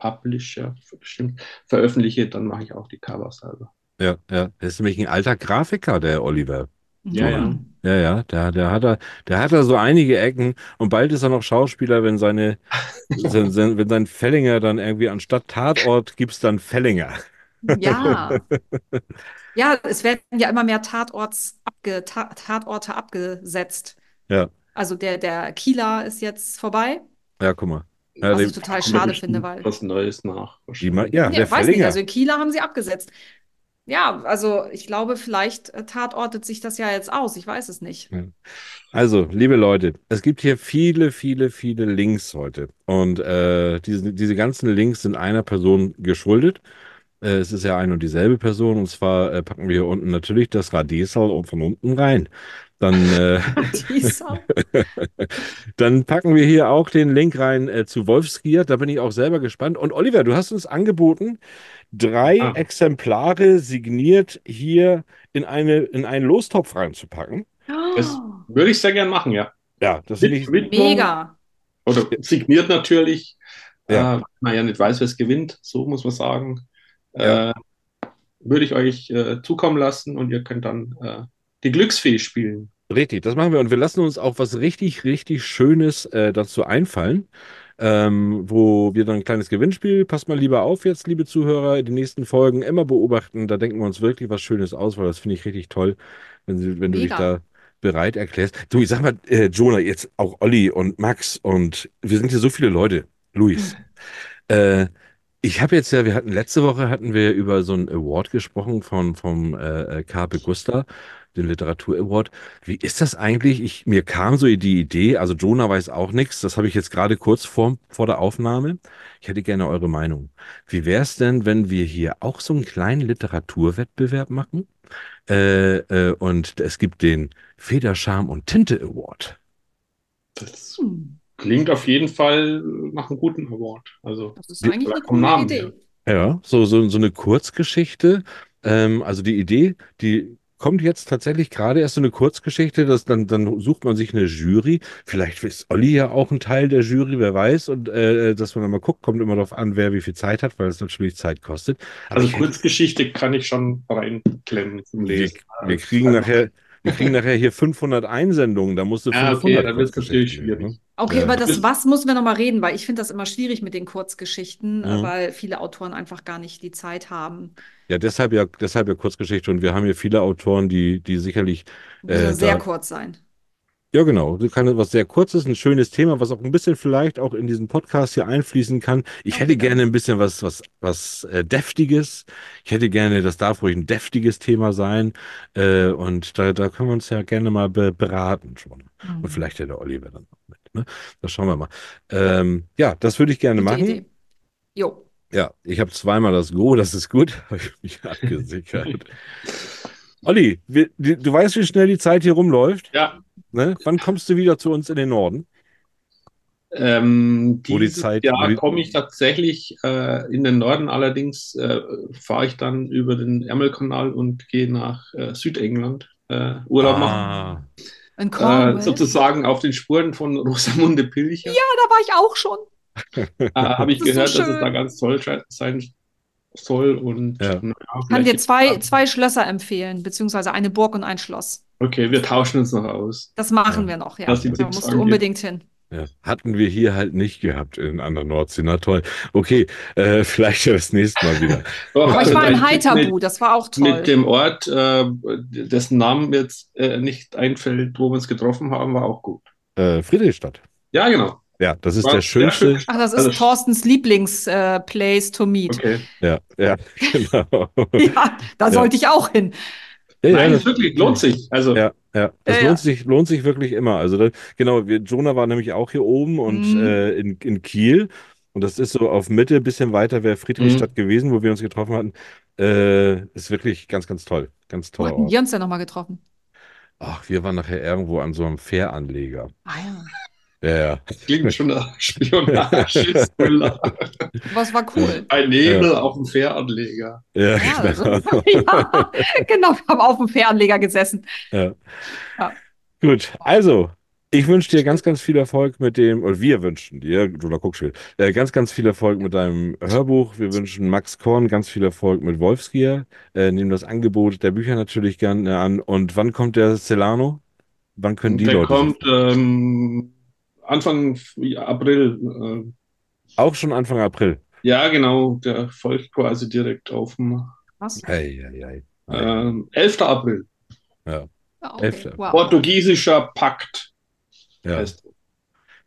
Publisher bestimmt veröffentliche, dann mache ich auch die Cover selber. Ja, ja. Der ist nämlich ein alter Grafiker, der Oliver. Ja, ja. Ja, ja, der, der hat da, der hat da so einige Ecken und bald ist er noch Schauspieler, wenn seine, sein, sein, wenn sein Fellinger dann irgendwie anstatt Tatort gibt's dann Fellinger. Ja. Ja, es werden ja immer mehr Tatorts abge, Ta Tatorte abgesetzt. Ja, Also der, der Kieler ist jetzt vorbei, ja, guck mal. Ja, was ich total schade finde, weil. was Neues nach. die, ja, Nee, der weiß nicht, also in Kieler haben sie abgesetzt. Ja, also ich glaube, vielleicht äh, tatortet sich das ja jetzt aus. Ich weiß es nicht. Also, liebe Leute, es gibt hier viele, viele, viele Links heute. Und äh, diese, diese ganzen Links sind einer Person geschuldet. Äh, es ist ja eine und dieselbe Person. Und zwar äh, packen wir hier unten natürlich das Radiesal und von unten rein. Dann, äh, dann packen wir hier auch den Link rein äh, zu Wolfsgier. Da bin ich auch selber gespannt. Und Oliver, du hast uns angeboten, drei Ah. Exemplare signiert hier in, eine, in einen Lostopf reinzupacken. Das würde ich sehr gern machen, ja. Ja, das finde ich. Mega. Oder signiert natürlich. Ja. Äh, wenn man ja nicht weiß, wer es gewinnt, so muss man sagen. Ja. Äh, würde ich euch äh, zukommen lassen und ihr könnt dann äh, die Glücksfee spielen. Richtig, das machen wir. Und wir lassen uns auch was richtig, richtig Schönes äh, dazu einfallen, ähm, wo wir dann ein kleines Gewinnspiel, passt mal lieber auf jetzt, liebe Zuhörer, die nächsten Folgen immer beobachten, da denken wir uns wirklich was Schönes aus, weil das finde ich richtig toll, wenn, wenn du dich da bereit erklärst. Du, ich sag mal, äh, Jonah, jetzt auch Olli und Max und wir sind hier so viele Leute, Luis. Äh, ich habe jetzt ja, wir hatten letzte Woche hatten wir über so einen Award gesprochen von vom äh, äh, Carpe Gusta, den Literatur Award. Wie ist das eigentlich? Ich, mir kam so die Idee, also Jonah weiß auch nichts, das habe ich jetzt gerade kurz vor, vor der Aufnahme. Ich hätte gerne eure Meinung. Wie wäre es denn, wenn wir hier auch so einen kleinen Literaturwettbewerb machen? Äh, äh, und es gibt den Federscham und Tinte Award. Das klingt auf jeden Fall nach einem guten Award. Also, Das ist eigentlich eine coole Namen Idee. her. Ja, so, so, so eine Kurzgeschichte. Ähm, also die Idee, die kommt jetzt tatsächlich gerade erst so eine Kurzgeschichte, dass dann, dann sucht man sich eine Jury. Vielleicht ist Olli ja auch ein Teil der Jury, wer weiß. Und äh, dass man dann mal guckt, kommt immer darauf an, wer wie viel Zeit hat, weil es natürlich Zeit kostet. Aber Also ich- Kurzgeschichte kann ich schon reinklemmen zum wir, Lesen. wir kriegen nachher, wir kriegen nachher hier 500 Einsendungen, da musst du Ja, 500 okay, dann wird's natürlich Kurzgeschichten lesen, schwierig. ne? Okay, Ja. über das Was müssen wir nochmal reden, weil ich finde das immer schwierig mit den Kurzgeschichten, Mhm. weil viele Autoren einfach gar nicht die Zeit haben. Ja, deshalb ja, deshalb ja Kurzgeschichte. Und wir haben hier viele Autoren, die, die sicherlich Muss Äh, ja sehr da- kurz sein. Ja, genau. Das kann was sehr kurzes, ein schönes Thema, was auch ein bisschen vielleicht auch in diesen Podcast hier einfließen kann. Ich hätte bitte. gerne ein bisschen was, was, was äh, Deftiges. Ich hätte gerne, das darf ruhig ein deftiges Thema sein. Äh, und da, da können wir uns ja gerne mal be beraten schon. Und vielleicht ja der Oliver dann noch mit. Ne? Das schauen wir mal. Ähm, ja, das würde ich gerne Gute machen. Idee. Jo. Ja, ich habe zweimal das Go, das ist gut. Habe ich mich abgesichert. Olli, wir, die, du weißt, wie schnell die Zeit hier rumläuft. Ja, Ne? Wann kommst du wieder zu uns in den Norden? ähm, Wo die Zeit- Jahr die- komme ich tatsächlich äh, in den Norden, allerdings äh, fahre ich dann über den Ärmelkanal und gehe nach äh, Südengland äh, Urlaub machen. Ah, In Äh, Cornwall. sozusagen auf den Spuren von Rosamunde Pilcher. Ja, da war ich auch schon. Äh, Habe ich Das ist so gehört, dass es da ganz toll sein soll. Und Ja. na, Ich kann dir zwei, zwei Schlösser empfehlen, beziehungsweise eine Burg und ein Schloss. Okay, wir tauschen uns noch aus. Das machen Ja. wir noch, ja. Da Tipps musst du angeht. unbedingt hin. ja. Hatten wir hier halt nicht gehabt in an der Nordsee. Na toll. Okay, äh, vielleicht ja das nächste Mal wieder. Doch, Aber ich also war in Heiterbu, mit, das war auch toll. mit dem Ort, äh, dessen Namen mir jetzt äh, nicht einfällt, wo wir uns getroffen haben, war auch gut. Äh, Friedrichstadt. Ja, genau. Ja, das ist War der schönste. Ach, das ist Thorstens Lieblings-Place to meet. Okay. Ja, ja, genau. Ja, da sollte ich auch hin. Ja, ja, Nein, das, das wirklich lohnt sich. Also, ja, ja. Das Ja, lohnt ja. sich, lohnt sich wirklich immer. Also da, genau, wir, Jonah war nämlich auch hier oben und Mhm. äh, in, in Kiel. Und das ist so auf Mitte, bisschen weiter wäre Friedrichstadt Mhm. gewesen, wo wir uns getroffen hatten. Äh, ist wirklich ganz, ganz toll. Ganz Wo toller hatten wir uns denn nochmal getroffen? Ach, wir waren nachher irgendwo an so einem Fähranleger. Ah ja. Ja, ja. Klingt schon nach Spionage, es war cool. Ein Nebel auf dem Fähranleger. Ja, Ja, also, genau. ja, genau, wir haben auf dem Fähranleger gesessen. Ja. Ja. Gut, also, ich wünsche dir ganz, ganz viel Erfolg mit dem, oder wir wünschen dir, du da guckst schon, äh, ganz, ganz viel Erfolg mit deinem Hörbuch. Wir wünschen Max Korn ganz viel Erfolg mit Wolfsgier. Äh, nehmen das Angebot der Bücher natürlich gerne an. Und wann kommt der Celano? Wann können die Der Leute? kommt ähm, Anfang April. Äh, Auch schon Anfang April. ja, genau. Der folgt quasi direkt auf dem Was? Ei, ei, ei. ähm, 11. April. Ja, okay. Elfte. Wow. Portugiesischer Pakt Ja. heißt.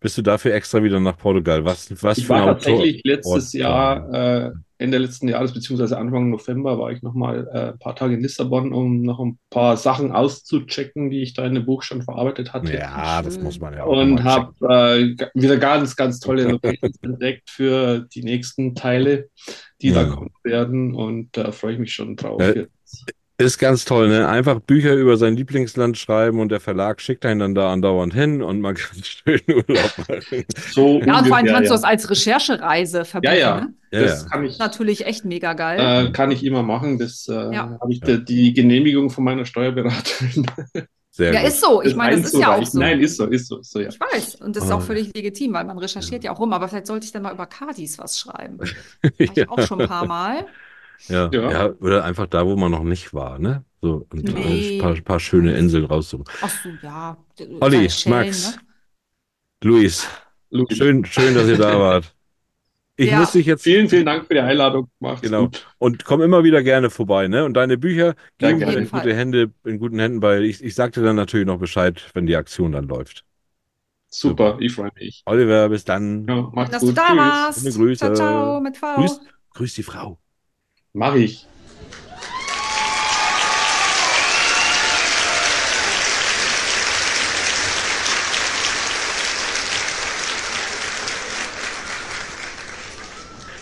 Bist du dafür extra wieder nach Portugal? Was, was Ich für ein war Autor? tatsächlich letztes Ort- Jahr, äh, Ende letzten Jahres, beziehungsweise Anfang November, war ich nochmal äh, ein paar Tage in Lissabon, um noch ein paar Sachen auszuchecken, die ich da in dem Buch schon verarbeitet hatte. Ja, das muss man ja auch Und habe äh, wieder ganz, ganz tolle Locations entdeckt für die nächsten Teile, die da Ja. kommen werden. Und da freue ich mich schon drauf. Ja. jetzt. Ist ganz toll, ne? Einfach Bücher über sein Lieblingsland schreiben und der Verlag schickt einen dann da andauernd hin und man kann schön Urlaub machen. So Ja, und vor allem kannst du ja. es als Recherchereise verbinden. Ja, ja. Ne? Ja, Das ja. kann ich, Natürlich echt mega geil. äh, kann ich immer machen. Das äh, Ja. habe ich Ja. die, Genehmigung von meiner Steuerberaterin. Sehr ja, gut. ist so. Ich das meine, das ist ja auch so. Nein, ist so, ist so, ist so, ja. Ich weiß. Und das ist Ah. auch völlig legitim, weil man recherchiert ja auch rum. Aber vielleicht sollte ich dann mal über Cardis was schreiben. Ja. ich auch schon ein paar Mal. Ja. Ja. ja, oder einfach da, wo man noch nicht war, ne? So, und Nee. ein paar, paar schöne Inseln raussuchen. Ach so, ja. Olli, Seychellen, Max, ne? Luis, Logisch. schön, schön, dass ihr da wart. Ich Ja. muss dich jetzt, Vielen, vielen Dank für die Einladung. Macht's Genau. gut. und komm immer wieder gerne vorbei, ne? Und deine Bücher geben in gute. Hände, in guten Händen, weil ich, ich sagte dann natürlich noch Bescheid, wenn die Aktion dann läuft. Super, ich freue mich. Oliver, bis dann. Ja, macht's Dass du gut. da Tschüss. warst. Grüße. Ciao, ciao, mit V. Grüß, grüß die Frau. Mach ich.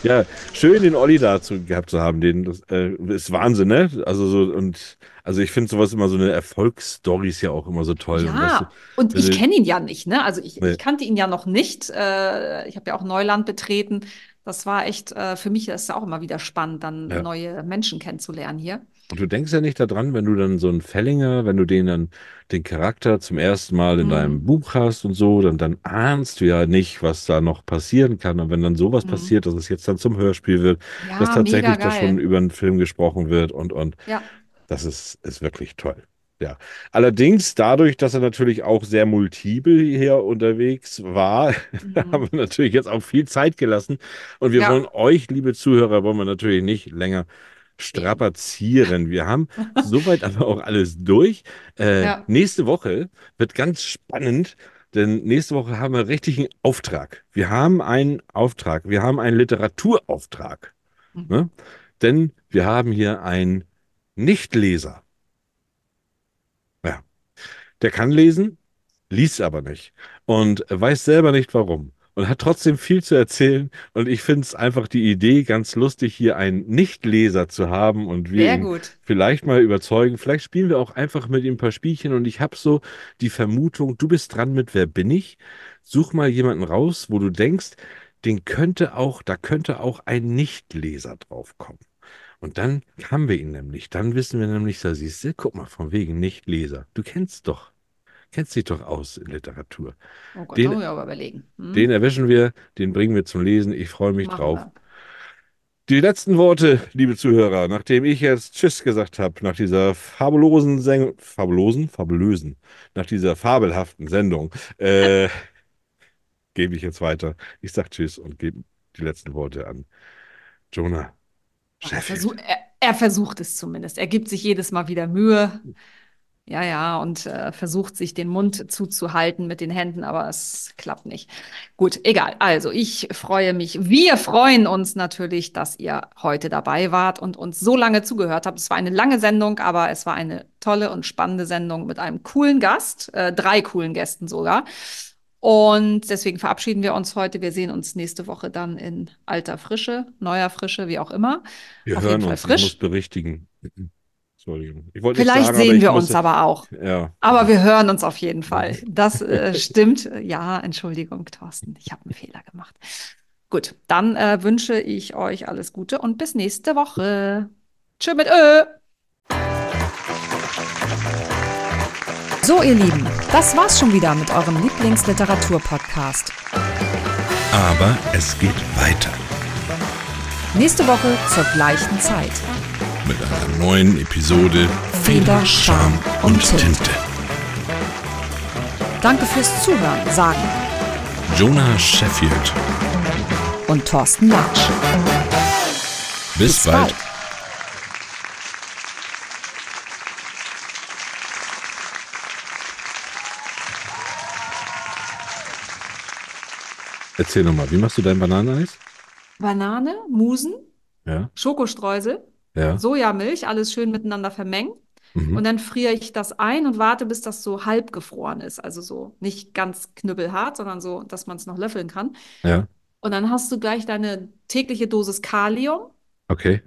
Ja, schön den Olli dazu gehabt zu haben. Den, das äh, ist Wahnsinn, ne? Also so und also ich finde sowas immer so eine Erfolgsstory ist ja auch immer so toll. Und Ja, das, und ich du- kenne ihn ja nicht, ne? Also ich, Nee. ich kannte ihn ja noch nicht. Äh, ich habe ja auch Neuland betreten. Das war echt, äh, für mich ist es auch immer wieder spannend, dann Ja. neue Menschen kennenzulernen hier. und du denkst ja nicht daran, wenn du dann so einen Fellinger, wenn du den dann den Charakter zum ersten Mal in Mhm. deinem Buch hast und so, dann, dann ahnst du ja nicht, was da noch passieren kann. Und wenn dann sowas Mhm. passiert, dass es jetzt dann zum Hörspiel wird, Ja, dass tatsächlich da schon über einen Film gesprochen wird und und Ja, Das ist, ist wirklich toll. Ja. Allerdings, dadurch, dass er natürlich auch sehr multiple hier unterwegs war, haben mhm. wir natürlich jetzt auch viel Zeit gelassen. Und wir Ja. wollen euch, liebe Zuhörer, wollen wir natürlich nicht länger strapazieren. Wir haben soweit aber auch alles durch. Äh, Ja. Nächste Woche wird ganz spannend, denn nächste Woche haben wir richtig einen Auftrag. Wir haben einen Auftrag. Wir haben einen Literaturauftrag. Mhm. Ne? Denn wir haben hier einen Nichtleser. Der kann lesen, liest aber nicht und weiß selber nicht warum und hat trotzdem viel zu erzählen. Und ich finde es einfach die Idee ganz lustig, hier einen Nichtleser zu haben und wir ihn vielleicht mal überzeugen. Vielleicht spielen wir auch einfach mit ihm ein paar Spielchen und ich habe so die Vermutung, du bist dran mit Wer bin ich? Such mal jemanden raus, wo du denkst, den könnte auch, da könnte auch ein Nichtleser draufkommen. Und dann haben wir ihn nämlich. Dann wissen wir nämlich, da siehst du, guck mal, von wegen Nichtleser. Du kennst doch, kennst dich doch aus in Literatur. Oh Gott, Den- da muss ich aber überlegen. Hm? Den erwischen wir, den bringen wir zum Lesen. Ich freue mich Machen drauf. wir. Die letzten Worte, liebe Zuhörer, nachdem ich jetzt Tschüss gesagt habe, nach dieser fabulosen Sendung, fabulosen, fabulösen, nach dieser fabelhaften Sendung, äh, gebe ich jetzt weiter. Ich sage Tschüss und gebe die letzten Worte an Jonah. Er, versuch, er, er versucht es zumindest. Er gibt sich jedes Mal wieder Mühe. Ja, ja, und äh, versucht sich den Mund zuzuhalten mit den Händen, aber es klappt nicht. Gut, egal. Also, ich freue mich. Wir freuen uns natürlich, dass ihr heute dabei wart und uns so lange zugehört habt. Es war eine lange Sendung, aber es war eine tolle und spannende Sendung mit einem coolen Gast, äh, drei coolen Gästen sogar. Und deswegen verabschieden wir uns heute. Wir sehen uns nächste Woche dann in alter Frische, neuer Frische, wie auch immer. Wir Auf hören jeden Fall uns. Ich frisch. muss berichtigen. Entschuldigung. Ich wollte nichts Vielleicht sagen, sehen ich wir muss- uns aber auch. Ja. Aber wir hören uns auf jeden Fall. Das äh, stimmt. Ja, Entschuldigung, Thorsten. Ich habe einen Fehler gemacht. Gut, dann äh, wünsche ich euch alles Gute und bis nächste Woche. Tschö mit Ö. So, ihr Lieben, das war's schon wieder mit eurem Lieblingsliteratur-Podcast. Aber es geht weiter Nächste Woche zur gleichen Zeit. Mit einer neuen Episode Feder, Charme und Tinte. Tinte. Danke fürs Zuhören, sagen Jonah Sheffield. und Thorsten Latsch. Bis, bald. Erzähl nochmal, wie machst du dein Bananeneis? Banane, Musen, Ja, Schokostreusel, ja. Sojamilch, alles schön miteinander vermengen. Mhm. Und dann friere ich das ein und warte, bis das so halb gefroren ist. Also so nicht ganz knüppelhart, sondern so, dass man es noch löffeln kann. Ja, Und dann hast du gleich deine tägliche Dosis Kalium okay.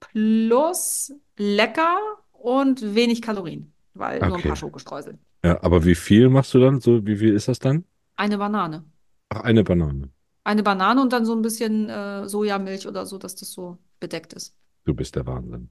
plus lecker und wenig Kalorien, weil nur ein Okay. paar Schokostreusel. Ja, aber wie viel machst du dann? So, wie viel ist das dann? Eine Banane. Ach, eine Banane. Eine Banane und dann so ein bisschen äh, Sojamilch oder so, dass das so bedeckt ist. Du bist der Wahnsinn.